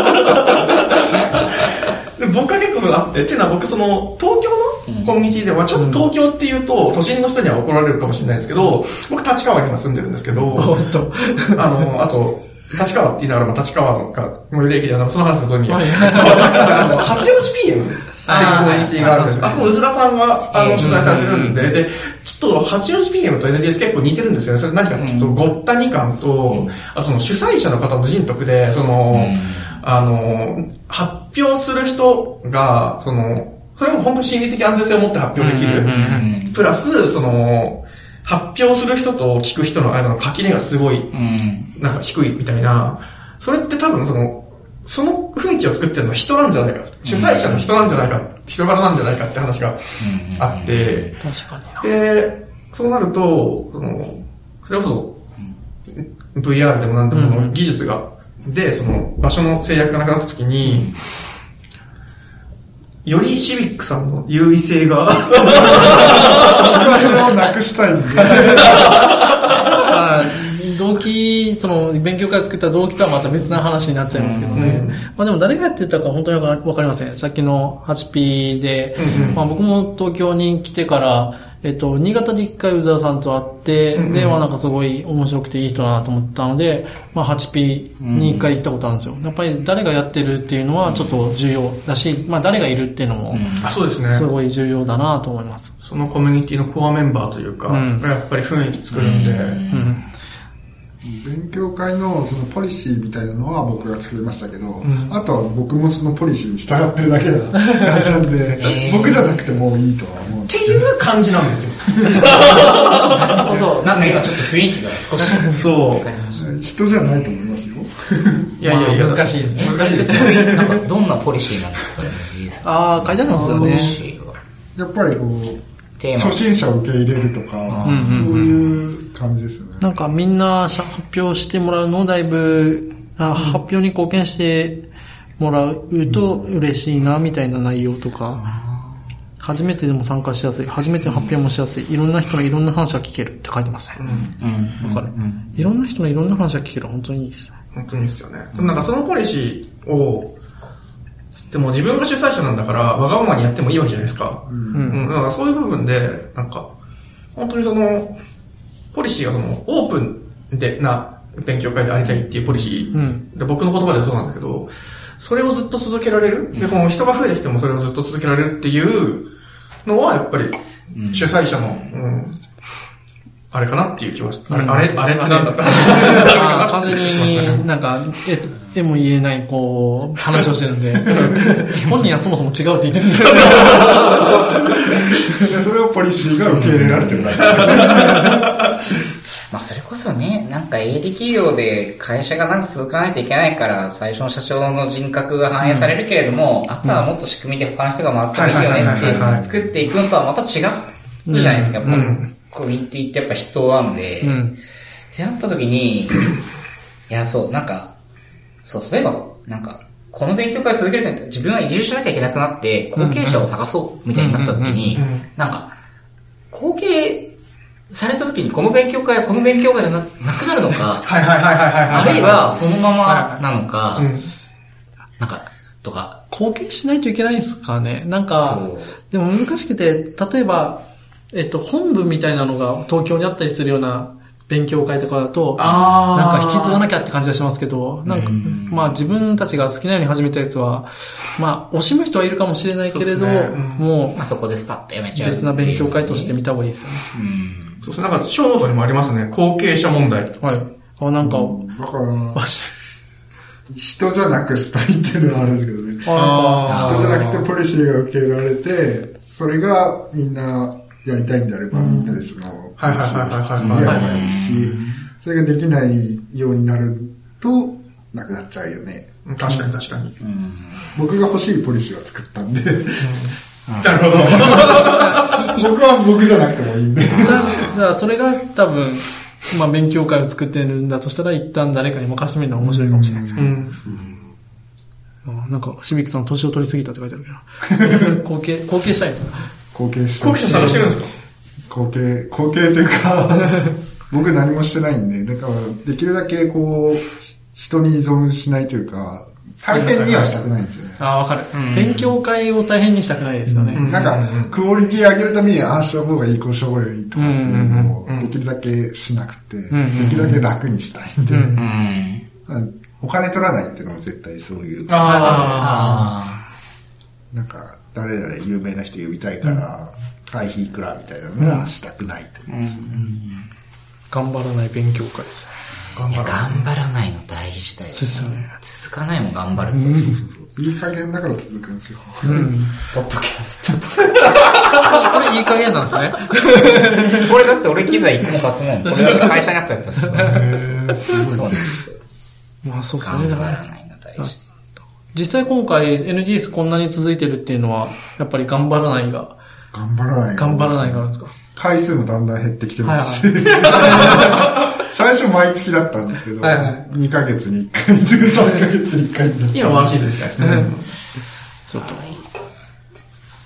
僕は結構あって、っていうのは僕その、東京のコミュニティでは、ちょっと東京っていうと、都心の人には怒られるかもしれないですけど、僕立川に今住んでるんですけど。あの、あと、立川って言いながらも立川のが最寄り駅ではなくその話はどうい。う意味はいその八王子 PM っていうコミュニティがあるんですあ、ここうずらさんが、あの、主催されてるんで、で、ちょっと八王子 PM と NDS 結構似てるんですよね。それ何かっていうと、ごったに感と、あとその主催者の方の人徳で、その、あの、発表する人が、その、それも本当に心理的安全性を持って発表できる。プラス、その、発表する人と聞く人の間の垣根がすごい、うん。なんか低いみたいな、それって多分その、その雰囲気を作ってるのは人なんじゃないか、主催者の人なんじゃないか、人柄なんじゃないかって話があって、確かにな。で、そうなると、その、それこそ、VR でも何でもの技術が、で、その、場所の制約がなくなった時に、よりシビックさんの優位性が、僕はそれをなくしたいんで。まあ動機、その、勉強会作った動機とはまた別な話になっちゃいますけどね。うんまあでも誰がやってたか本当にわかわかりません。さっきの 8P で、うんうんまあ僕も東京に来てから、えっと、新潟で一回宇沢さんと会って、うんうんで、まあなんかすごい面白くていい人だなと思ったので、まあ 8P に一回行ったことあるんですよ。やっぱり誰がやってるっていうのはちょっと重要だし、まあ誰がいるっていうのも、あ、そうですね。すごい重要だなと思います。そのコミュニティのコアメンバーというか、うんがやっぱり雰囲気作るんで、うん。勉強会のそのポリシーみたいなのは僕が作りましたけど、んあとは僕もそのポリシーに従ってるだけな感じなんで、僕じゃなくてもういいとは思うんって。いう感じなんですよ。なるほど。なんか今ちょっと雰囲気が少し。そう。人じゃないと思いますよ。いやいやいや、まあ難しいですね難しいですね。になんかどんなポリシーなんですかね、ああ、書いてありますよポリね。シーは。やっぱりこう、初心者を受け入れるとか、うんそういう感じですよね。なんかみんな発表してもらうのをだいぶ、あ発表に貢献してもらうと嬉しいなみたいな内容とか、初めてでも参加しやすい、初めての発表もしやすい、いろんな人のいろんな話が聞けるって書いてますね。うん。わかる？いろんな人のいろんな話が聞ける本当にいいですね。本当にですよね。でもなんかそのポリシーを、でも自分が主催者なんだから、わがままにやってもいいわけじゃないですか。うん。だからそういう部分で、なんか、本当にその、ポリシーがその、オープンでな勉強会でありたいっていうポリシー、うんで僕の言葉ではそうなんですけど、それをずっと続けられる？で、この人が増えてきてもそれをずっと続けられるっていうのは、やっぱり、主催者の、うん、あれかなっていう気はし、あれ、あれ、あれってなんだった？あー完全になんか、え、えも言えない、こう、話をしてるんで、本人はそもそも違うって言ってるんですよ。で それをポリシーが受け入れられてるだけ。まあそれこそね、なんか営利企業で会社がなんか続かないといけないから、最初の社長の人格が反映されるけれども、あとはもっと仕組みで他の人が回ってもいいよねって作っていくのとはまた違うじゃないですか。やっぱうんコミュニティってやっぱ人なんで、うん。ってなった時に、いや、そう、なんか、そう、例えば、なんか、この勉強会を続けると自分は移住しなきゃいけなくなって、後継者を探そうみたいになった時になんか、後継された時にこの勉強会はこの勉強会じゃななくなるのか、はいはいはいはいはい。あるいはそのままなのかう、ん。なんか、とか、貢献しないといけないんですかね。なんかそう、でも難しくて、例えば、えっと、本部みたいなのが東京にあったりするような勉強会とかだと、なんか引き継がなきゃって感じがしますけど、なんか、うんまあ自分たちが好きなように始めたやつは、まあ惜しむ人はいるかもしれないけれど、そうですねうんもまあそこでスパッとやめうちゃう。別な勉強会として見た方がいいですよね。うん。そうそう、なんか、ショーノートにもありますね。後継者問題。はい。あ、なんか、だから、人じゃなくしたいっていうのはあるんですけどね。あ人じゃなくてポリシーが受け入れられて、それがみんなやりたいんであれば、みんなでその、ポリシーを普通にやればいいし、それができないようになると、なくなっちゃうよね。うん確かに確かに。うん。僕が欲しいポリシーは作ったんで、なるほど。僕は僕じゃなくてもいいんで。だだからそれが多分、まあ勉強会を作ってるんだとしたら、一旦誰かに任せてみるのは面白いかもしれないですね。うん。あなんか、シビックさん年を取りすぎたって書いてあるけど。後継、後継したいですか？後継して。後継者探してるんですか？後継、後継というか、僕何もしてないんで、だから、できるだけこう、人に依存しないというか、大変にはしたくないんですよね。ああ、わかる、うん。勉強会を大変にしたくないですよね。うん。なんか、クオリティ上げるために、ああした方がいい、こうした方がいいとかっていうのをできるだけしなくて、んうんできるだけ楽にしたいんで、うんうん。お金取らないっていうのは絶対そういう、ああなんか、誰々有名な人呼びたいから、会費いくらみたいなのはしたくないと思うんですよね。頑張らない勉強会です。頑張ろ頑張らないの大事だよ、そうですよね。続かないもん頑張ると。いい加減だから続くんですよ。ポッドキャストと これいい加減なんですね。か。これだって俺機材一個も買ってないの。会社にあったやつだしさ。そうなんですよ。まあそうですね。頑張らないの大事。実際今回 NDS こんなに続いてるっていうのは、やっぱり頑張らないが、頑張らない頑張らないからですか？回数もだんだん減ってきてますし、は 最初毎月だったんですけど、はいはい2ヶ月に1回ずつ3ヶ月に1回になって今ワンシーズンみたいですね。ちょっと。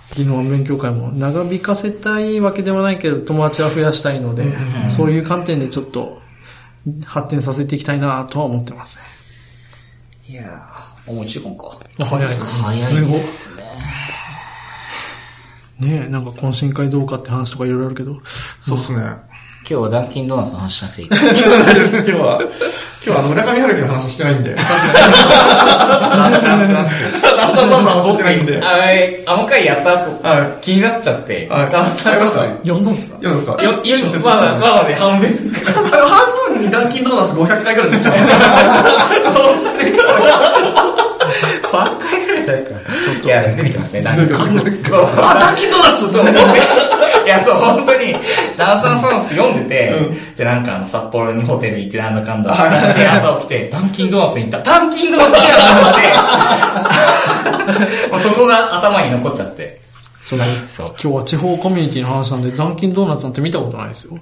昨日の勉強会も長引かせたいわけではないけど、友達は増やしたいので、そういう観点でちょっと発展させていきたいなとは思ってますね。いやー、もう1時間か。あ早い。早いですね。ねえ、なんか懇親会どうかって話とかいろいろあるけど、そうっすね。今日はダンキンドーナツの話しなくていい。今日は、今日はあの村上春樹の話してないんで。ナスナスナス。ダスターさんの話してないんで。あれ、あの回やった後、は気になっちゃって、はいダンスナスナス。読んだんですか読むんですかよいい小説ですまだ、まだね、半分。半分にダンキンドーナツ500回ぐらいですよ。そんなで3回ぐらいじゃないかな。いや、出てきますね、ダンキンドーナツ。あ、ダンキンドーナツそう。いや、そう、本当に、ダンサーソンス読んでて、で、なんかあの、札幌にホテル行ってなんだかんだ。で、朝起きて、ダンキンドーナツに行った。ダンキンドーナツやなと思って、もうそこが頭に残っちゃって。そう。今日は地方コミュニティの話なんで、ダンキンドーナツなんて見たことないですよ。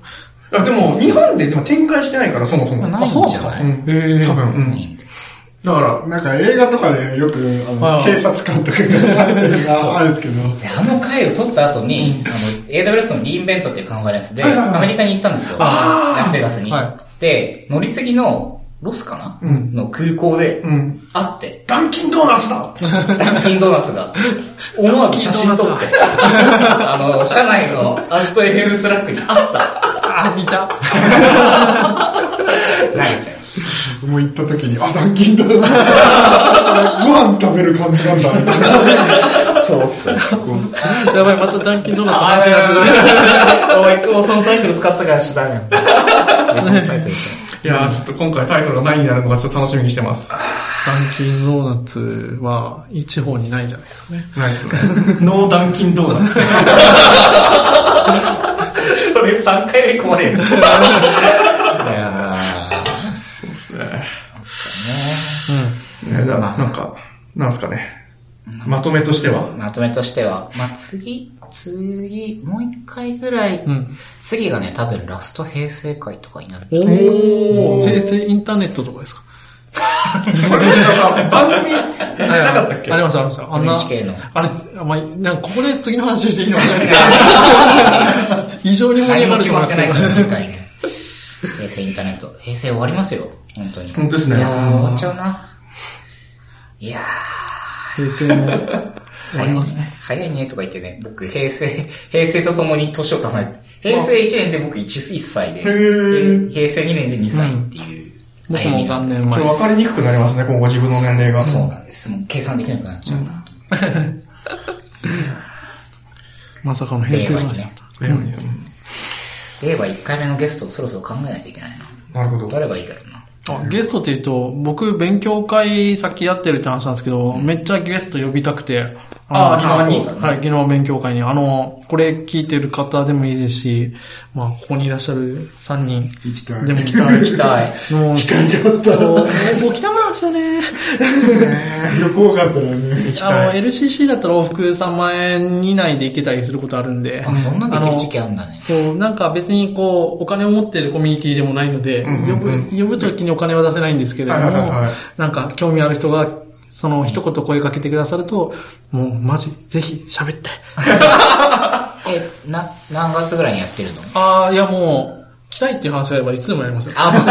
あでも、日本ででも展開してないから、そもそも。ないんじゃない？うん。多分、うん。だから、なんか映画とかでよくあのはい警察官とかがタイトルがあるんですけど、であの回を撮った後に、あの、AWS の re:Invent っていうカンファレンスで、アメリカに行ったんですよ。ラスベガスに。はで、乗り継ぎの、ロスかな、うん。の空港で、うん。会って、ダンキンドーナツだ！ダンキンドーナツが、思わず写真撮って、あの、社内のアジト FM スラックにあった。あ、見た。投げちゃいましもう行った時に、あ、ダンキンだな。ご飯食べる感じなんだ、みたいな。た。そうっす。やばい、またダンキンドーナツ話になって。お前、もうそのタイトル使ったからしダメよ。そのタイトルいやー、ちょっと今回タイトルが何になるのかちょっと楽しみにしてます。ダンキンドーナツは、地方にないんじゃないですかね。ないっすね。ノーダンキンドーナツ。それ3回目困るやつ。いやねだな、なんか、なんすかね。まとめとしては。ーまとめとしては、まあ、次、次、もう一回ぐらい、うん。次がね、多分ラスト平成会とかになる。おー、平成インターネットとかですか？それさ、番組、なかったっけ？ありました、ありました。あんな、NHK のあれ、まあ、なんかここで次の話していいのかな 異常に盛り上がると思いますけど。次回ね。平成インターネット。平成終わりますよ。本当に。本当ですねいやー終わっちゃうな。いや平成も終わりますね。ー、早いねとか言ってね、僕、平成、平成とともに年を重ねて、平成1年で僕 1, 1歳で、ー平成2年で2歳っていう僕も元年前ちょっと。分かりにくくなりますね、今後自分の年齢が。そうなんです。もう計算できなくなっちゃうな。まさかの平成話令和にね。令和に令和1回目のゲストをそろそろ考えないといけないな。なるほど。誰がいいかろうな。あゲストって言うと、僕、勉強会先やってるって話なんですけど、めっちゃゲスト呼びたくて。あーの昨日にねはい、昨日勉強会に。あの、これ聞いてる方でもいいですし、まあ、ここにいらっしゃる3人行きたい。でも来たい。行きたい。もう、機会があったそう、もら。う沖縄なんですよね。旅行があったらね。あの、LCC だったら往復3万円以内で行けたりすることあるんで。あ、そんなんできる時期あるんだね。そう、なんか別にこう、お金を持ってるコミュニティでもないので、うんうんうん呼ぶ、呼ぶときにお金は出せないんですけれども、はいはいはいはいなんか興味ある人が、その一言声かけてくださると、もうマジ、ぜひ喋って。え、な、何月ぐらいにやってるの？ああ、いやもう、来たいっていう話があればいつでもやりますよ。あ、もう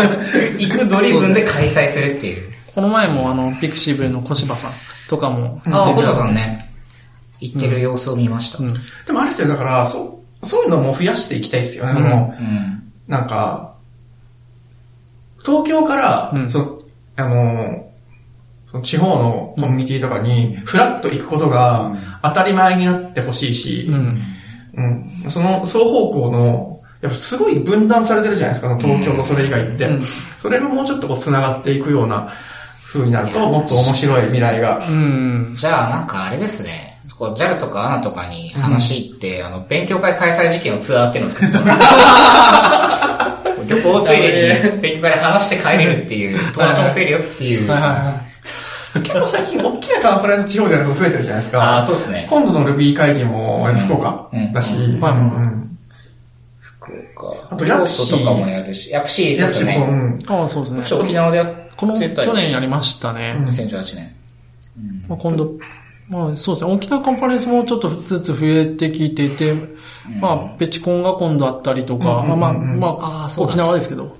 行くドリブンで開催するっていう。この前もあの、ピクシブの小柴さんとかも来てくだあ、小田さんね。行ってる様子を見ました。うん。うん。でもあれですよ、だから、そう、そういうのも増やしていきたいですよね、この、なんか、東京から、うんその、あの地方のコミュニティとかに、フラッと行くことが当たり前になってほしいし、うん。うんその双方向の、やっぱすごい分断されてるじゃないですか、東京とそれ以外って。うんそれがもうちょっとこう繋がっていくような風になると、もっと面白い未来が。うん。じゃあ、なんかあれですね。こう JAL とか ANA とかに話行って、あの、勉強会開催時期のツアーっていうのを作ってもらう旅行ついでに勉強会で話して帰れるっていう、友達も増えるよっていう。結構最近大きなカンファレンス地方でやるの増えてるじゃないですか。ああ、そうですね。今度の Ruby 会議も福岡うんだし、うんはいうん福岡。あと京ヤプシー都とかもやるし、ヤプシーそうですよやしもうね。んああ、そうですね。沖縄でやってたこの、り去年やりましたね。2018年。まあ、今度、まあそうですね、沖縄カンファレンスもちょっとずつ増えてきてて、まあ、ペチコンが今度あったりとか、うんうんうんまあ、うんまあ、あーそうだね沖縄ですけど、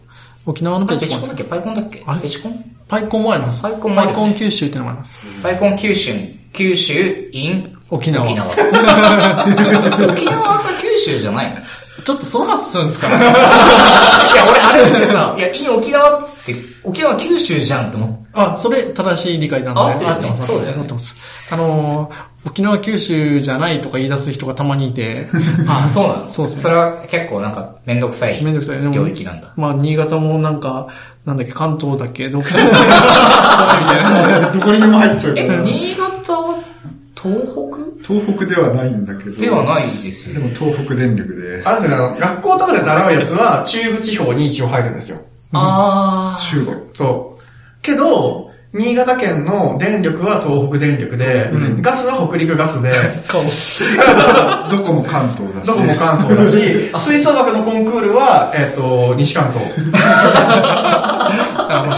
沖縄のあペチコンれペチコンだっけ？パイコンだっけ？あれ？ペチコン？パイコンもあります。パイコンもあるパイコン九州っていうのもあります。パイコン九州、九州 in 沖縄沖縄。沖縄はさ、九州じゃないの？ちょっとその話するんですか いや、俺あれってさ、いや、いい沖縄って、沖縄九州じゃんって思って。あ、それ正しい理解なので。合ってます。そうだよね合ってます。あのー、沖縄九州じゃないとか言い出す人がたまにいて、あ、そうなの？そうですねそれは結構なんか、めんどくさい。めんどくさい。領域なんだ。まあ、新潟もなんか、なんだっけ、関東だっけ、ど。どこにでも入っちゃうかえ、ら。新潟は東東北ではないんだけど。北ではないですよ。でも東北電力で、あれですね、あの学校とかで習うやつは中部地方に一応入るんですよ。あ中国。そう。けど、新潟県の電力は東北電力で、ガスは北陸ガスで、カオス。どこも関東だし。どこも関東だし、吹奏楽のコンクールは、えっ、と、西関東。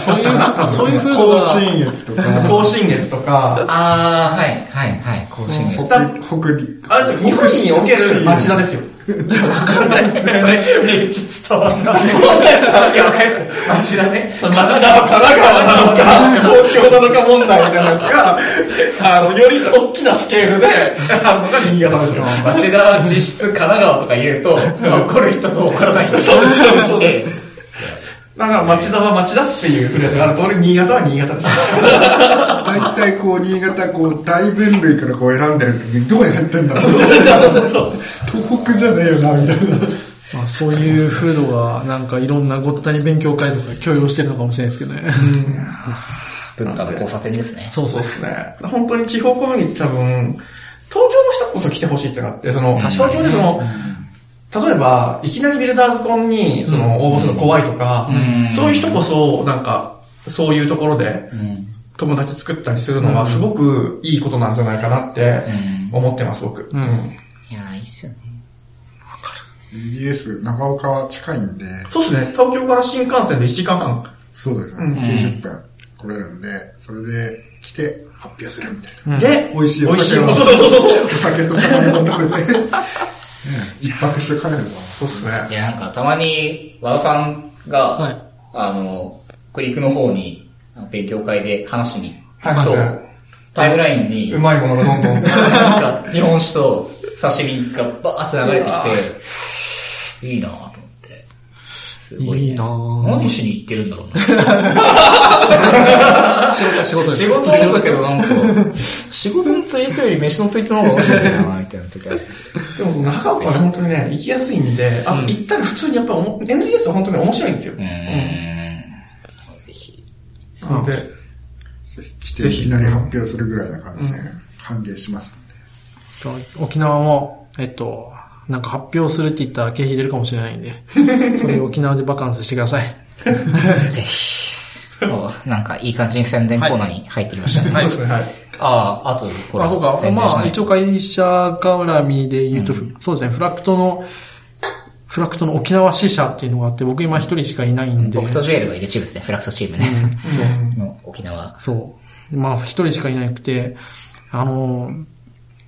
そういう、そういう風土甲が、信越とか、甲信越とか、あ。あー、はい、はい、はい。甲信越。北北陸。あれ日本における町田ですよ。わかんないですね。めっちゃ伝わんない。いや、わかります。町田ね。町田は神奈川なのか、東京なのか問題みたいなやつが、あの、より大きなスケールで、あるのが新潟ですよ。町田は実質神奈川とか言うと、怒る人と怒らない人。そうですそうですだから町田は町田っていうフレーズがある通り、新潟は新潟です。大体こう、新潟こう、大分類からこう選んでる時に、どこに入ってんだろう。東北じゃねえよな、みたいな。まあ、そういう風土が、なんかいろんなごったに勉強会とか許容してるのかもしれないですけどね。文化の交差点ですね。そうそう。ね。本当に地方コミュニティ多分、東京の人こそ来てほしいってなって、その、東京でその、例えば、いきなりビルダーズコンに、その、応募するの怖いとか、うんそういう人こそ、なんか、そういうところでうん。友達作ったりするのは、すごくいいことなんじゃないかなってうん。思ってます、僕。うんいや、いいっすよね。BS、長岡は近いんで、そうですね、東京から新幹線で1時間半。そうですね、うん90分。来れるんで、それで来て発表するみたいな。うんで、美味しいお美味しい酒を、そうそうそうそう。お酒と魚を食べて、ね 一泊して帰れば。そうっすね。いや、なんかたまに、和田さんが、はいあの、クリックの方に、勉強会で話しに行くと、はいタイムラインに、うまいものがどんどん。なんか、日本酒と刺身がバーって流れてきて、いいなぁと思って。すごい、ね。いいなぁ何しに行ってるんだろうな。仕事、仕事です仕事なんだけどなんか、仕事のツイートより飯のツイートの方が多いんだよな、みたいな時ある。でも、長岡は本当にね、行きやすいんで、あと行ったら普通にやっぱおも、NDS は本当に面白いんですよ。うーん。ぜひ。なので、ぜひ来ていきなり発表するぐらいな感じで、歓迎しますんで。と沖縄も、えっと、なんか発表するって言ったら経費出るかもしれないんで、それを沖縄でバカンスしてください。ぜひ。おなんかいい感じに宣伝コーナーに入ってきましたね。そうですね、はい。ああ、あと、これ。あ、そうか。まあ、一応会社絡みで言うと、そうですね、フラクトの、フラクトの沖縄支社っていうのがあって、僕今一人しかいないんで。僕とジュエルがいるチームですね、フラクトチームね。そう。の沖縄。そう。まあ、一人しかいなくて、あの、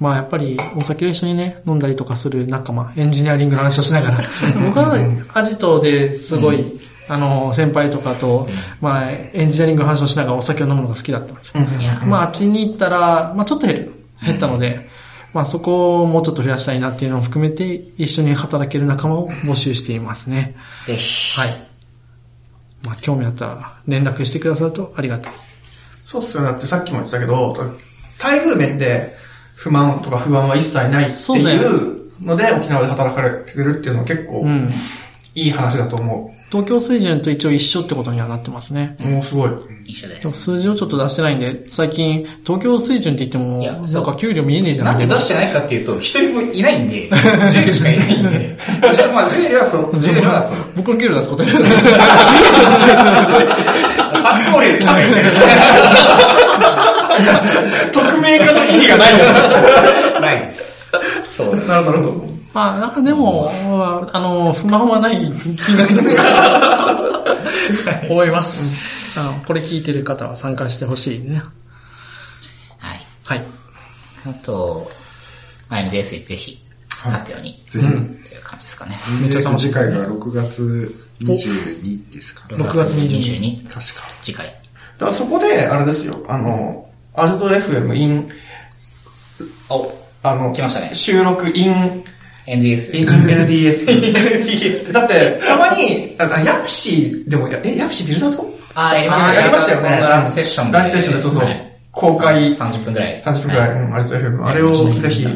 まあやっぱりお酒を一緒にね、飲んだりとかする仲間、エンジニアリングの話をしながら、僕はアジトですごい、あの、先輩とかと、まあエンジニアリングの話をしながらお酒を飲むのが好きだったんですよ。いや、まああっちに行ったら、まあちょっと減る。減ったので、まあそこをもうちょっと増やしたいなっていうのを含めて、一緒に働ける仲間を募集していますね。ぜひ。はい。まあ興味あったら連絡してくださるとありがたい。そうっすよね。だってさっきも言ってたけど、待遇面で不満とか不安は一切ないってそうですいうので、沖縄で働かれてるっていうのは結構うん。いい話だと思東京水準と一応一緒ってことにはなってますね。う。もうすごい。一緒で。ですも数字をちょっと出してないんで、最近、東京水準って言っても、いやなんそうか給料見えねえじゃなんん。で出してないかっていうと、一人もいないんで、ジュエルしかいないんで。じゃあまあ、ジュエルはそう、ジュエルはそう。僕の給料出すことになる。参考例確かに。匿名化の意味がないよ。ないです。そう。なるほど、なるほど。まあ、なんかでも、まああの、不満はない金額だと思います。あの、これ聞いてる方は参加してほしいね。はい。はい。あと、MDS にぜひ、発表に、ぜひ。という感じですかね。めっちゃ楽しみ次回が6月22ですかね。6月22 22確か。次回。だからそこで、あれですよ、あの、アジト FM in、お、あの、来ましたね。収録 in、NDS。in LDS。NDS。だって、たまに、あヤプシーでも、やえ、ヤプシービルダーズコあー、やりました。やりましたよライブセッションで。ライブセッションでそうそう。はい。公開。30分くらい。30分くらい、はうん、アジト FM。あれをぜひ、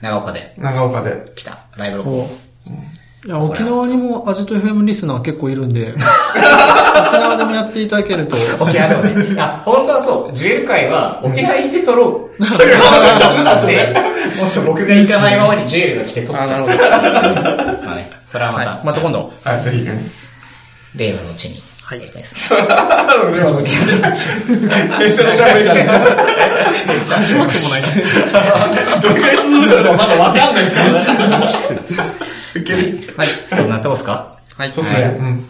長岡で。長岡で。来た、ライブ録音。いや、沖縄にもアジト FM リスナー結構いるんで、沖縄でもやっていただけると、沖縄でもね。あ、本当はそう、ジュエル会は沖縄にいて撮ろう。そ ういう話をしてたんで、もし僕が行かないままにジュエルが来て撮っちゃう。あなるまあね、それはまた、はい、また今度。はい、ぜひ。令和のうちにやりたいです。あの、でも、平成のチャームみたいな。始まってもない。どれくらい続くのかまだわかんないですから。いける。はい、そんなとこですか？はい。そうですね。うん。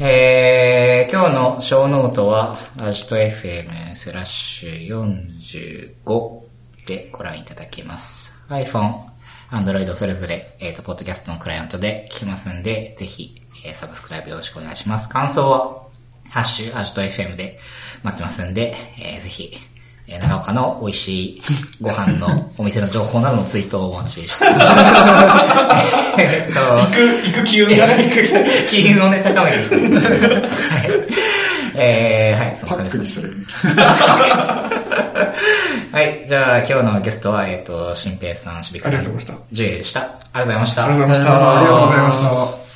えー、今日のショーノートは、 ajito FM スラッシュ45でご覧いただけます。iPhone、Android それぞれ、えっ、と、ポッドキャストのクライアントで聞きますんで、ぜひ、えーサブスクライブよろしくお願いします。感想は、ハッシュ、アジト FM で待ってますんで、えーぜひ、えー長岡の美味しいご飯の お店の情報などのツイートをお待ちしています。えっと、行く、行く気運がね。気運をね、高めていきたいです。はい。えー、はい、そんパな感じですね。はい、じゃあ今日のゲストは、えっ、と、新平さん、しびくさん、ジュエルでした。ありがとうございました。ありがとうございました。ありがとうございました。